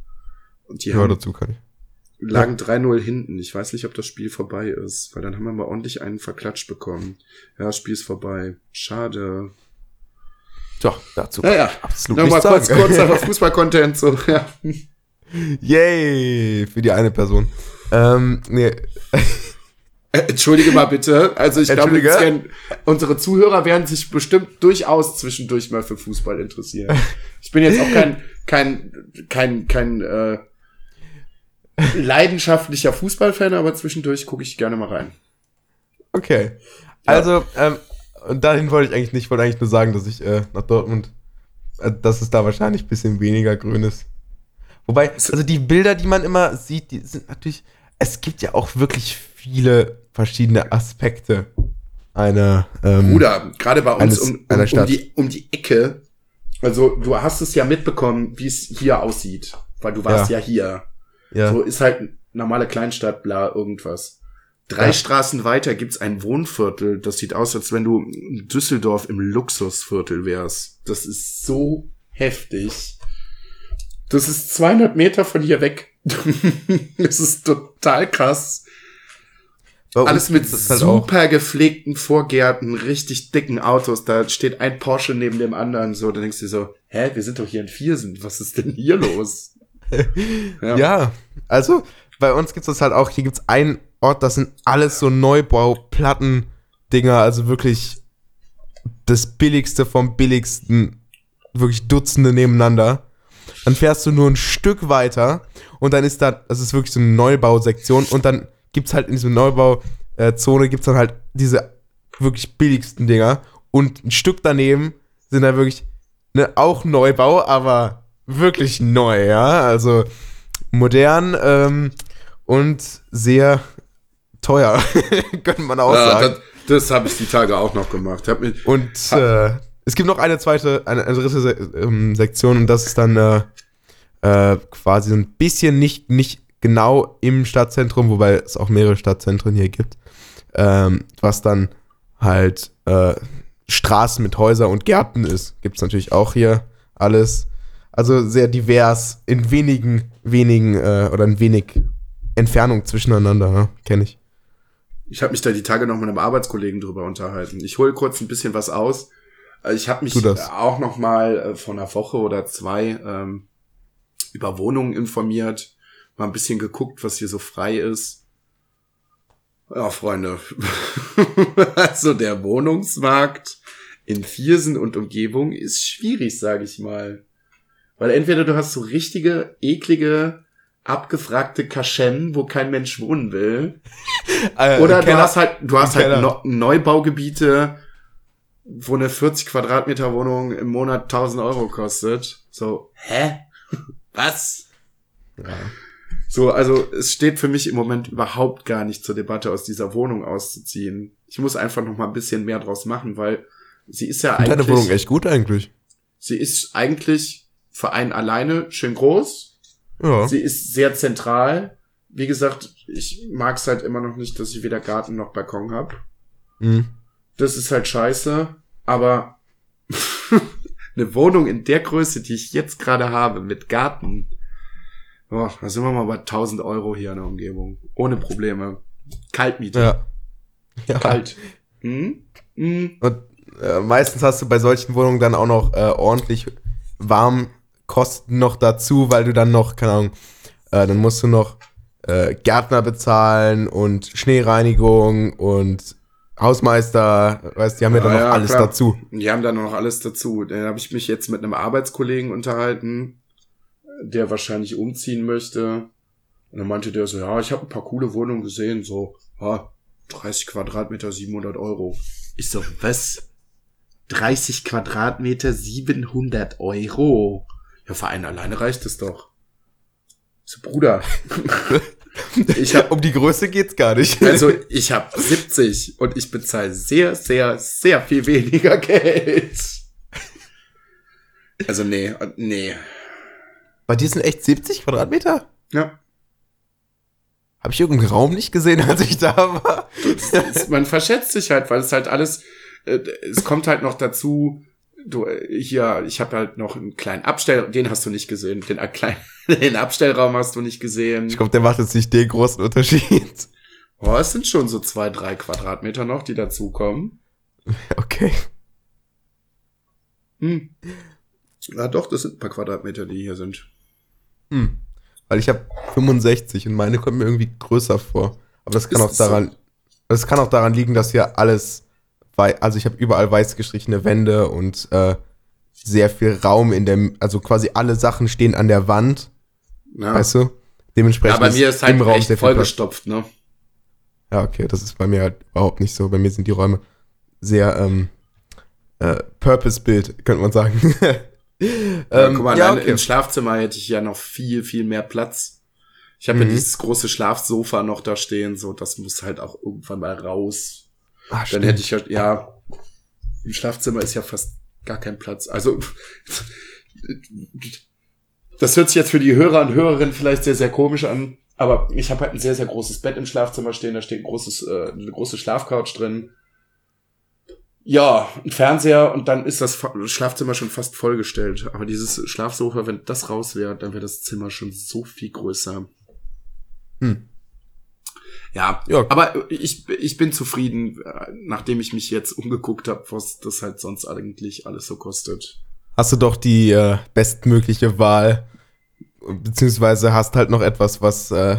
Und die ja, haben, dazu kann ich. lagen ja. 3-0 hinten. Ich weiß nicht, ob das Spiel vorbei ist, weil dann haben wir mal ordentlich einen verklatscht bekommen. Ja, das Spiel ist vorbei. Schade. Doch, dazu ja, ja. absolut Nochmal kurz, kurz Fußball-Content. So, ja. Yay, für die eine Person. Ähm, nee. Äh, entschuldige mal bitte. Also ich glaube, werden, unsere Zuhörer werden sich bestimmt durchaus zwischendurch mal für Fußball interessieren. Ich bin jetzt auch kein kein kein kein äh, leidenschaftlicher Fußballfan, aber zwischendurch gucke ich gerne mal rein. Okay. Also ähm, und dahin wollte ich eigentlich nicht. Ich wollte eigentlich nur sagen, dass ich äh, nach Dortmund, äh, dass es da wahrscheinlich ein bisschen weniger grün ist. Wobei, also die Bilder, die man immer sieht, die sind natürlich. Es gibt ja auch wirklich viele verschiedene Aspekte einer. Ähm, Bruder, gerade bei uns um, um, um, die, um die Ecke. Also, du hast es ja mitbekommen, wie es hier aussieht. Weil du warst ja, ja hier. Ja. So ist halt normale Kleinstadt, bla, irgendwas. Drei ja. Straßen weiter gibt's ein Wohnviertel. Das sieht aus, als wenn du in Düsseldorf im Luxusviertel wärst. Das ist so heftig. Das ist 200 Meter von hier weg. das ist total krass. Alles mit halt super auch. gepflegten Vorgärten, richtig dicken Autos. Da steht ein Porsche neben dem anderen. So, da denkst du dir so, hä, wir sind doch hier in Viersen. Was ist denn hier los? ja. ja. also bei uns gibt's das halt auch. Hier gibt's einen Ort, das sind alles so Neubau-Platten-Dinger. Also wirklich das Billigste vom Billigsten. Wirklich Dutzende nebeneinander. Dann fährst du nur ein Stück weiter und dann ist da, das ist wirklich so eine Neubausektion und dann gibt's halt in dieser Neubauzone äh, gibt's dann halt diese wirklich billigsten Dinger und ein Stück daneben sind da wirklich ne, auch Neubau, aber wirklich neu, ja, also modern ähm, und sehr teuer, könnte man auch ja, sagen. Das, das habe ich die Tage auch noch gemacht. und äh, es gibt noch eine zweite, eine, eine dritte Se ähm, Sektion und das ist dann äh, äh, quasi ein bisschen nicht, nicht genau im Stadtzentrum, wobei es auch mehrere Stadtzentren hier gibt, ähm, was dann halt äh, Straßen mit Häusern und Gärten ist. Gibt es natürlich auch hier alles. Also sehr divers, in wenigen, wenigen äh, oder in wenig Entfernung zwischeneinander, ja, kenne ich. Ich habe mich da die Tage noch mit einem Arbeitskollegen drüber unterhalten. Ich hole kurz ein bisschen was aus. Äh, ich habe mich auch noch mal äh, vor einer Woche oder zwei ähm, über Wohnungen informiert mal ein bisschen geguckt, was hier so frei ist. Ja, Freunde. also der Wohnungsmarkt in Viersen und Umgebung ist schwierig, sage ich mal. Weil entweder du hast so richtige, eklige, abgefragte Kaschen, wo kein Mensch wohnen will. äh, oder du hast halt, du hast halt no Neubaugebiete, wo eine 40 Quadratmeter Wohnung im Monat 1000 Euro kostet. So, hä? Was? Ja. So, also es steht für mich im Moment überhaupt gar nicht zur Debatte, aus dieser Wohnung auszuziehen. Ich muss einfach noch mal ein bisschen mehr draus machen, weil sie ist ja finde eigentlich. deine Wohnung echt gut eigentlich. Sie ist eigentlich für einen alleine schön groß. Ja. Sie ist sehr zentral. Wie gesagt, ich mag es halt immer noch nicht, dass ich weder Garten noch Balkon habe. Mhm. Das ist halt scheiße. Aber eine Wohnung in der Größe, die ich jetzt gerade habe, mit Garten, oh, da sind wir mal bei 1000 Euro hier in der Umgebung. Ohne Probleme. Kaltmiete. Ja. Ja. Kalt. Hm? Hm? Und äh, meistens hast du bei solchen Wohnungen dann auch noch äh, ordentlich Warmkosten noch dazu, weil du dann noch, keine Ahnung, äh, dann musst du noch äh, Gärtner bezahlen und Schneereinigung und Hausmeister, weißt, die haben ja, dann Ja, noch ja, alles klar. dazu. Die haben da noch alles dazu. Dann habe ich mich jetzt mit einem Arbeitskollegen unterhalten, der wahrscheinlich umziehen möchte. Und dann meinte der so, ja, ich habe ein paar coole Wohnungen gesehen, so, ja, 30 Quadratmeter, 700 Euro. Ich so, was? 30 Quadratmeter, 700 Euro? Ja, für einen alleine reicht es doch. Ich so, Bruder, ich hab, Um die Größe geht's gar nicht. also ich habe 70 und ich bezahle sehr, sehr, sehr viel weniger Geld. Also nee, nee. Bei dir sind echt 70 Quadratmeter? Ja, Habe ich irgendeinen Raum nicht gesehen, als ich da war? es, man verschätzt sich halt, weil es halt alles, äh, es kommt halt noch dazu, du, äh, hier, ich habe halt noch einen kleinen Abstell, den hast du nicht gesehen, den, äh, kleinen, den Abstellraum hast du nicht gesehen. Ich glaube, der macht jetzt nicht den großen Unterschied. Oh, es sind schon so zwei, drei Quadratmeter noch, die dazukommen. Okay. Hm. Ja, doch, das sind ein paar Quadratmeter, die hier sind. Hm. Weil ich habe 65 und meine kommt mir irgendwie größer vor. Aber das kann Ist auch es so? daran, das kann auch daran liegen, dass hier alles, also ich habe überall weiß gestrichene Wände und äh, sehr viel Raum in dem, also quasi alle Sachen stehen an der Wand, Ja. weißt du? ja, Dementsprechend bei mir ist halt im Raum echt vollgestopft, ne? Ja, okay, das ist bei mir halt überhaupt nicht so. Bei mir sind die Räume sehr ähm, äh, Purpose-Bild, könnte man sagen. ähm, Ja, guck mal, ja, okay. im Schlafzimmer hätte ich ja noch viel, viel mehr Platz. Ich habe Mhm. ja dieses große Schlafsofa noch da stehen, so das muss halt auch irgendwann mal raus. Ah, Dann stimmt. hätte ich ja, ja, im Schlafzimmer ist ja fast gar kein Platz. Also das hört sich jetzt für die Hörer und Hörerinnen vielleicht sehr, sehr komisch an, aber ich habe halt ein sehr, sehr großes Bett im Schlafzimmer stehen, da steht ein großes, äh, eine große Schlafcouch drin. Ja, ein Fernseher und dann ist das Schlafzimmer schon fast vollgestellt. Aber dieses Schlafsofa, wenn das raus wäre, dann wäre das Zimmer schon so viel größer. Hm. Ja, Ja. aber ich, ich bin zufrieden, äh, nachdem ich mich jetzt umgeguckt habe, was das halt sonst eigentlich alles so kostet. hast du doch die äh, bestmögliche Wahl, beziehungsweise hast halt noch etwas, was äh,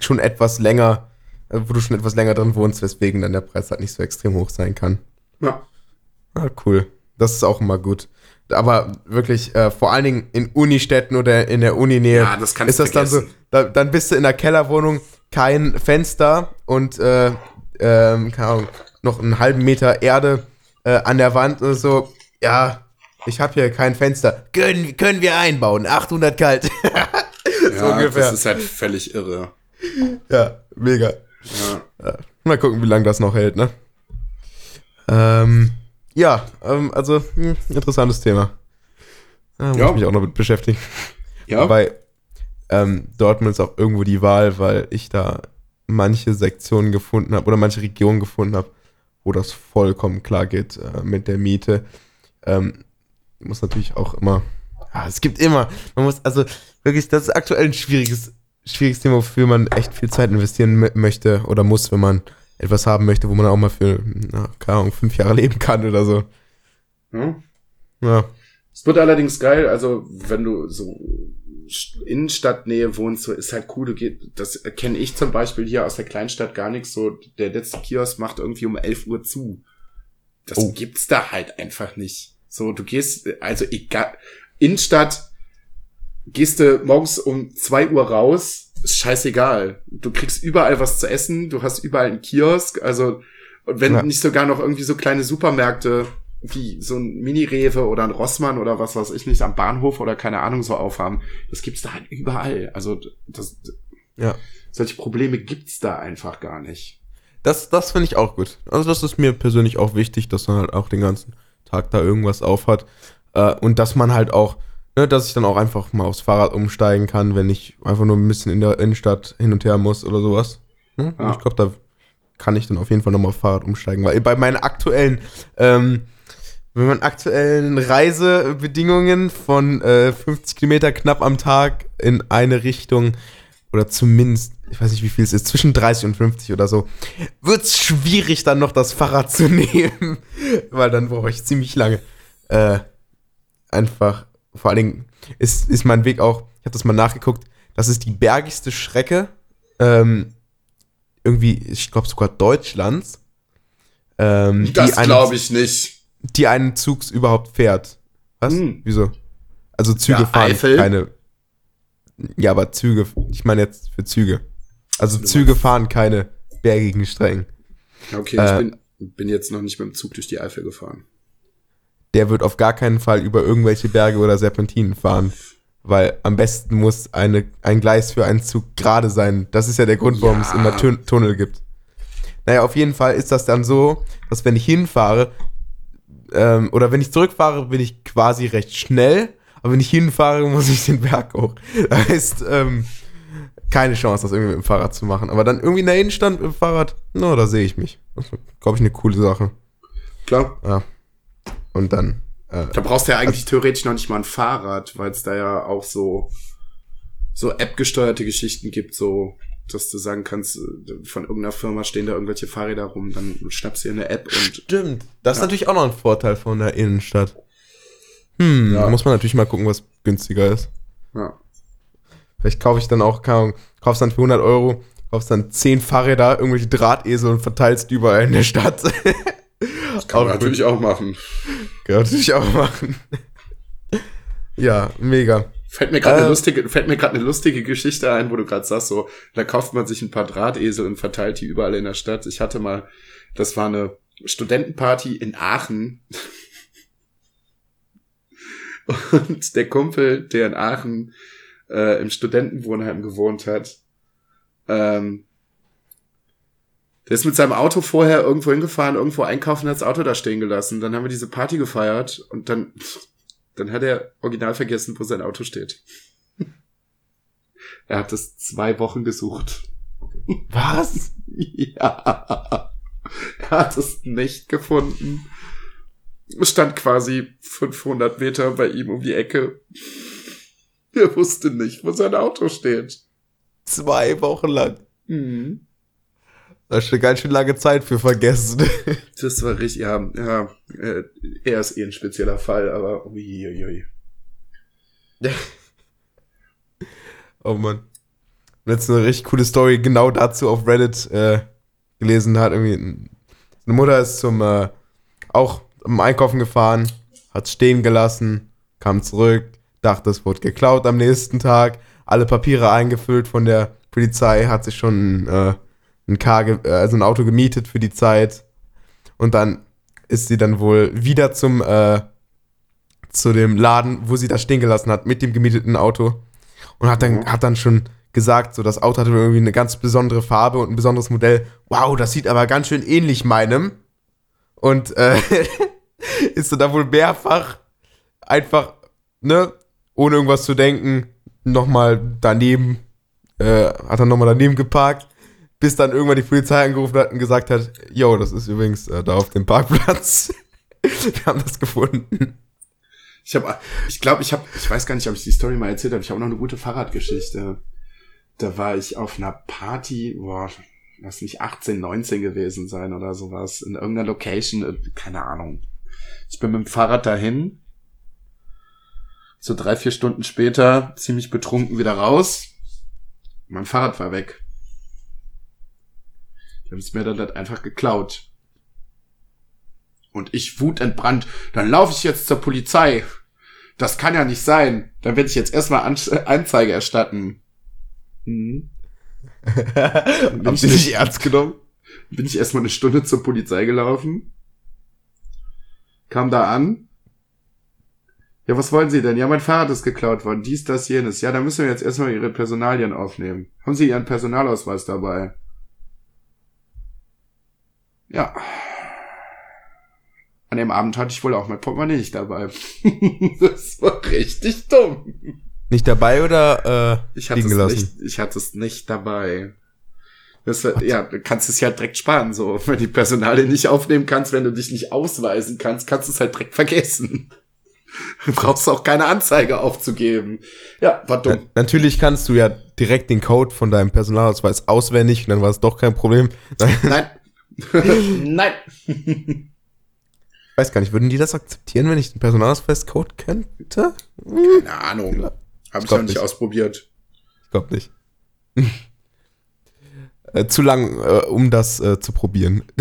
schon etwas länger, äh, wo du schon etwas länger drin wohnst, weswegen dann der Preis halt nicht so extrem hoch sein kann. Ja, Ah, cool. Das ist auch immer gut. Aber wirklich, äh, vor allen Dingen in Unistädten oder in der Uninähe, ja das kannst ist das dann so, vergessen. da, dann bist du in der Kellerwohnung, kein Fenster und äh, ähm, keine Ahnung, noch einen halben Meter Erde äh, an der Wand und so, ja, ich habe hier kein Fenster. Können, können wir einbauen, 800 kalt. so Ja, ungefähr. das ist halt völlig irre. ja, mega. Ja. Mal gucken, wie lange das noch hält, ne? Ähm, ja, ähm, also, hm, interessantes Thema. Da muss Ja. ich mich auch noch mit beschäftigen. Ja, Wobei, ähm, Dortmund ist auch irgendwo die Wahl, weil ich da manche Sektionen gefunden habe oder manche Regionen gefunden habe, wo das vollkommen klar geht äh, mit der Miete. Ähm, muss natürlich auch immer, ja, es gibt immer, man muss, also wirklich, das ist aktuell ein schwieriges, schwieriges Thema, wofür man echt viel Zeit investieren möchte oder muss, wenn man etwas haben möchte, wo man auch mal für, na, keine Ahnung, fünf Jahre leben kann oder so. ja. Ja, Es wird allerdings geil, also wenn du so Innenstadtnähe wohnst, so ist halt cool. Du das kenne ich zum Beispiel hier aus der Kleinstadt gar nicht so. Der letzte Kiosk macht irgendwie um 11 Uhr zu. Das Oh. gibt's da halt einfach nicht. So, du gehst, also egal, Innenstadt, gehst du morgens um 2 Uhr raus, ist scheißegal. Du kriegst überall was zu essen, du hast überall einen Kiosk, also, und wenn Ja. nicht sogar noch irgendwie so kleine Supermärkte, wie so ein Mini-Rewe oder ein Rossmann oder was weiß ich nicht, am Bahnhof oder keine Ahnung so aufhaben, das gibt's da halt überall. Also, das, ja. solche Probleme gibt's da einfach gar nicht. Das, das finde ich auch gut. Also das ist mir persönlich auch wichtig, dass man halt auch den ganzen Tag da irgendwas aufhat. Äh, und dass man halt auch, ne, dass ich dann auch einfach mal aufs Fahrrad umsteigen kann, wenn ich einfach nur ein bisschen in der Innenstadt hin und her muss oder sowas. Ne? Ja. Ich glaube, da kann ich dann auf jeden Fall nochmal aufs Fahrrad umsteigen. Weil bei meinen aktuellen, ähm, bei meinen aktuellen Reisebedingungen von äh, 50 Kilometer knapp am Tag in eine Richtung oder zumindest, ich weiß nicht, wie viel es ist, zwischen 30 und 50 oder so, wird es schwierig, dann noch das Fahrrad zu nehmen, weil dann brauche ich ziemlich lange. Äh, einfach, vor allen Dingen ist, ist mein Weg auch, ich habe das mal nachgeguckt, das ist die bergigste Strecke, ähm, irgendwie, ich glaube sogar Deutschlands, ähm, Das glaube ich nicht. Die einen Zugs überhaupt fährt. Was? Hm. Wieso? Also Züge Ja, fahren Eifel. keine. Ja, aber Züge, ich meine jetzt für Züge. Also Du Züge fahren keine bergigen Strecken. Okay, Äh, ich bin, bin jetzt noch nicht mit dem Zug durch die Eifel gefahren. Der wird auf gar keinen Fall über irgendwelche Berge oder Serpentinen fahren. Weil am besten muss eine, ein Gleis für einen Zug gerade sein. Das ist ja der Grund, warum Ja. es immer Tun Tunnel gibt. Naja, auf jeden Fall ist das dann so, dass wenn ich hinfahre, ähm, oder wenn ich zurückfahre, bin ich quasi recht schnell, aber wenn ich hinfahre, muss ich den Berg hoch. Das heißt, ähm, keine Chance, das irgendwie mit dem Fahrrad zu machen. Aber dann irgendwie in der Innenstadt mit dem Fahrrad, no, da sehe ich mich. Das ist, glaube ich, eine coole Sache. Klar. Ja. Und dann, äh, Da brauchst du ja eigentlich theoretisch noch nicht mal ein Fahrrad, weil es da ja auch so, so App-gesteuerte Geschichten gibt, so, dass du sagen kannst, äh, von irgendeiner Firma stehen da irgendwelche Fahrräder rum, dann schnappst du dir eine App und Stimmt. Das ist Ja. natürlich auch noch ein Vorteil von der Innenstadt. Hm, Ja. da muss man natürlich mal gucken, was günstiger ist. ja. Vielleicht kaufe ich dann auch, keine Ahnung, kaufst dann für 100 Euro, kaufst dann 10 Fahrräder, irgendwelche Drahtesel und verteilst die überall in der Stadt. Das kann man natürlich auch machen. Kann man natürlich auch machen. ja, mega. Fällt mir gerade Äh. eine lustige, fällt mir gerade eine lustige Geschichte ein, wo du gerade sagst, so, da kauft man sich ein paar Drahtesel und verteilt die überall in der Stadt. Ich hatte mal, das war eine Studentenparty in Aachen. Und der Kumpel, der in Aachen äh, im Studentenwohnheim gewohnt hat, ähm, der ist mit seinem Auto vorher irgendwo hingefahren, irgendwo einkaufen, hat das Auto da stehen gelassen. Dann haben wir diese Party gefeiert und dann, dann hat er original vergessen, wo sein Auto steht. Er hat es zwei Wochen gesucht. Was? Ja. Er hat es nicht gefunden. Es stand quasi 500 Meter bei ihm um die Ecke. Er wusste nicht, wo sein Auto steht. Zwei Wochen lang. Mhm. Das ist eine ganz schön lange Zeit für vergessen. Das war richtig, ja, ja, äh, er ist eh ein spezieller Fall, aber uiuiui. oh Mann. Letzte eine richtig coole Story genau dazu auf Reddit äh, gelesen hat. Irgendwie ein- eine Mutter ist zum äh, auch am Einkaufen gefahren, hat stehen gelassen, kam zurück, dachte, es wurde geklaut am nächsten Tag, alle Papiere eingefüllt von der Polizei, hat sich schon äh, ein, Car äh, also ein Auto gemietet für die Zeit und dann ist sie dann wohl wieder zum äh, zu dem Laden, wo sie das stehen gelassen hat, mit dem gemieteten Auto und hat dann, Mhm. hat dann schon gesagt, so das Auto hatte irgendwie eine ganz besondere Farbe und ein besonderes Modell. Wow, das sieht aber ganz schön ähnlich meinem. Und äh, ist dann da wohl mehrfach einfach, ne, ohne irgendwas zu denken, nochmal daneben, äh, hat dann nochmal daneben geparkt, bis dann irgendwann die Polizei angerufen hat und gesagt hat, yo, das ist übrigens äh, da auf dem Parkplatz. Wir haben das gefunden. Ich habe, ich glaube, ich habe, ich weiß gar nicht, ob ich die Story mal erzählt habe. Ich habe noch eine gute Fahrradgeschichte. Da war ich auf einer Party, boah, lass nicht 18, 19 gewesen sein oder sowas, in irgendeiner Location, äh, keine Ahnung. Ich bin mit dem Fahrrad dahin. So drei, vier Stunden später, ziemlich betrunken wieder raus. Mein Fahrrad war weg. Die haben es mir dann halt einfach geklaut. Und ich wutentbrannt, dann laufe ich jetzt zur Polizei. Das kann ja nicht sein. Dann werde ich jetzt erstmal An Anzeige erstatten. Mhm. Haben sie nicht ernst genommen? Bin ich erstmal eine Stunde zur Polizei gelaufen. Kam da an. Ja, was wollen Sie denn? Ja, mein Fahrrad ist geklaut worden. Dies, das, jenes. Ja, dann müssen wir jetzt erstmal Ihre Personalien aufnehmen. Haben Sie Ihren Personalausweis dabei? Ja. An dem Abend hatte ich wohl auch mein Portemonnaie nicht dabei. das war richtig dumm. Nicht dabei oder äh, Ich hatte, liegen es gelassen? nicht, ich hatte es nicht dabei. Das, war- ja, du kannst es ja direkt sparen, so. Wenn die Personale nicht aufnehmen kannst, wenn du dich nicht ausweisen kannst, kannst du es halt direkt vergessen. Du brauchst auch keine Anzeige aufzugeben. Ja, war Na, dumm. natürlich kannst du ja direkt den Code von deinem Personalausweis auswendig und dann war es doch kein Problem. Nein. Nein. Ich weiß gar nicht, würden die das akzeptieren, wenn ich den Personalausweis-Code könnte? Keine Ahnung. Hab ich glaub noch nicht nicht. ausprobiert. Ich glaube nicht. äh, zu lang, äh, um das äh, zu probieren.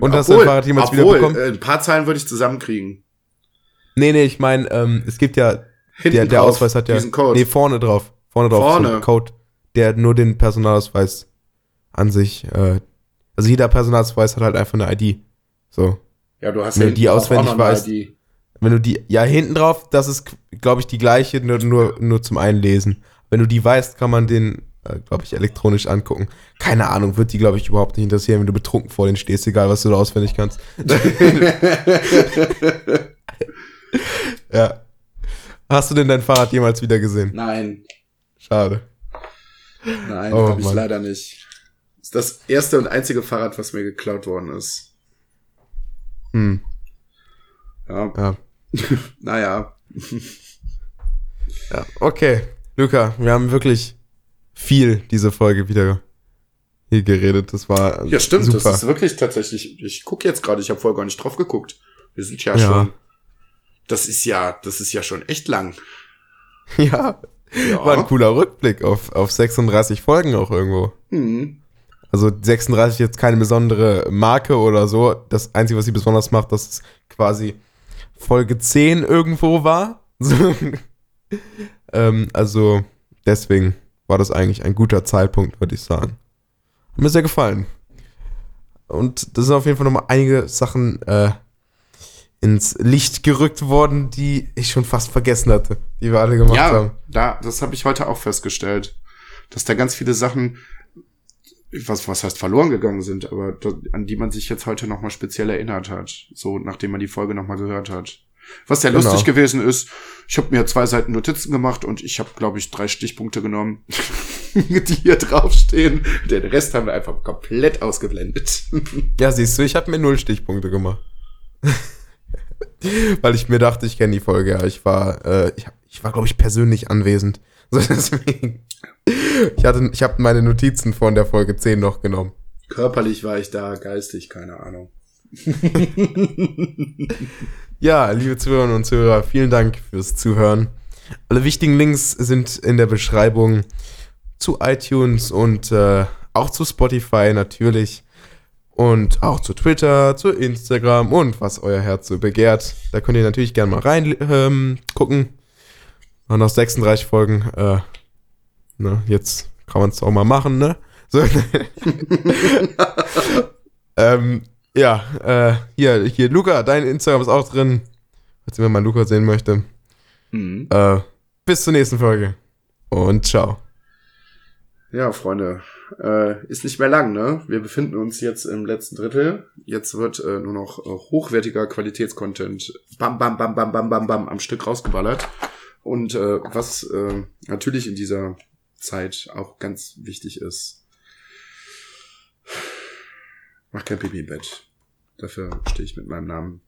Und du dein Fahrrad jemals obwohl, wiederbekommen? äh, Ein paar Zahlen würde ich zusammenkriegen. nee, nee, ich meine, ähm, es gibt ja, Hinten der, der drauf, Ausweis hat ja, diesen Code. nee, vorne drauf, vorne drauf, so Vorne. ein Code, der nur den Personalausweis an sich, äh, also jeder Personalausweis hat halt einfach eine ID. So. ja, du hast wenn ja du die auswendig weißt. ID. Wenn du die, ja, hinten drauf, das ist, glaube ich, die gleiche, nur, nur, nur zum Einlesen. Wenn du die weißt, kann man den, äh, glaube ich, elektronisch angucken. Keine Ahnung, wird die, glaube ich, überhaupt nicht interessieren, wenn du betrunken vor denen stehst, egal was du da auswendig kannst. ja. Hast du denn dein Fahrrad jemals wieder gesehen? Nein, Schade. nein, Oh, habe ich leider nicht. Das erste und einzige Fahrrad, was mir geklaut worden ist. Hm. Ja, Ja. naja. ja. Okay. Luca, wir haben wirklich viel diese Folge wieder hier geredet. Das war Ja, stimmt. super. Das ist wirklich tatsächlich. Ich gucke jetzt gerade, ich habe vorher gar nicht drauf geguckt. Wir sind ja, Ja. schon. Das ist ja, das ist ja schon echt lang. ja. Ja. War ein cooler Rückblick auf, auf 36 Folgen auch irgendwo. Hm. Also 36 jetzt keine besondere Marke oder so. Das Einzige, was sie besonders macht, dass es quasi Folge 10 irgendwo war. Ähm, also deswegen war das eigentlich ein guter Zeitpunkt, würde ich sagen. Hat mir sehr gefallen. Und da sind auf jeden Fall nochmal einige Sachen äh, ins Licht gerückt worden, die ich schon fast vergessen hatte, die wir alle gemacht Ja, haben. da, das habe ich heute auch festgestellt, dass da ganz viele Sachen, was, was heißt verloren gegangen sind, aber an die man sich jetzt heute nochmal speziell erinnert hat, so nachdem man die Folge nochmal gehört hat. Was sehr Genau. lustig gewesen ist, ich habe mir zwei Seiten Notizen gemacht und ich habe, glaube ich, drei Stichpunkte genommen, die hier draufstehen. Den Rest haben wir einfach komplett ausgeblendet. Ja, siehst du, ich habe mir null Stichpunkte gemacht. Weil ich mir dachte, ich kenne die Folge. Ja, ich war, äh, ich, hab- ich war, glaube ich, persönlich anwesend. So, deswegen. Ich hatte, ich habe meine Notizen von der Folge 10 noch genommen. Körperlich war ich da, geistig, keine Ahnung. Ja, liebe Zuhörerinnen und Zuhörer, vielen Dank fürs Zuhören. Alle wichtigen Links sind in der Beschreibung zu iTunes und äh, auch zu Spotify natürlich. Und auch zu Twitter, zu Instagram und was euer Herz so begehrt. Da könnt ihr natürlich gerne mal rein ähm, gucken. Und noch 36 Folgen. Äh, ne, jetzt kann man es auch mal machen, ne? So. ähm, ja, äh, hier, hier, Luca, dein Instagram ist auch drin. Falls jemand mal Luca sehen möchte. Mhm. Äh, bis zur nächsten Folge. Und ciao. Ja, Freunde, äh, ist nicht mehr lang, ne? Wir befinden uns jetzt im letzten Drittel. Jetzt wird äh, nur noch äh, hochwertiger Qualitätscontent bam, bam, bam, bam, bam, bam, bam am Stück rausgeballert. Und äh, was äh, natürlich in dieser Zeit auch ganz wichtig ist, mach kein Pipi im Bett. Dafür stehe ich mit meinem Namen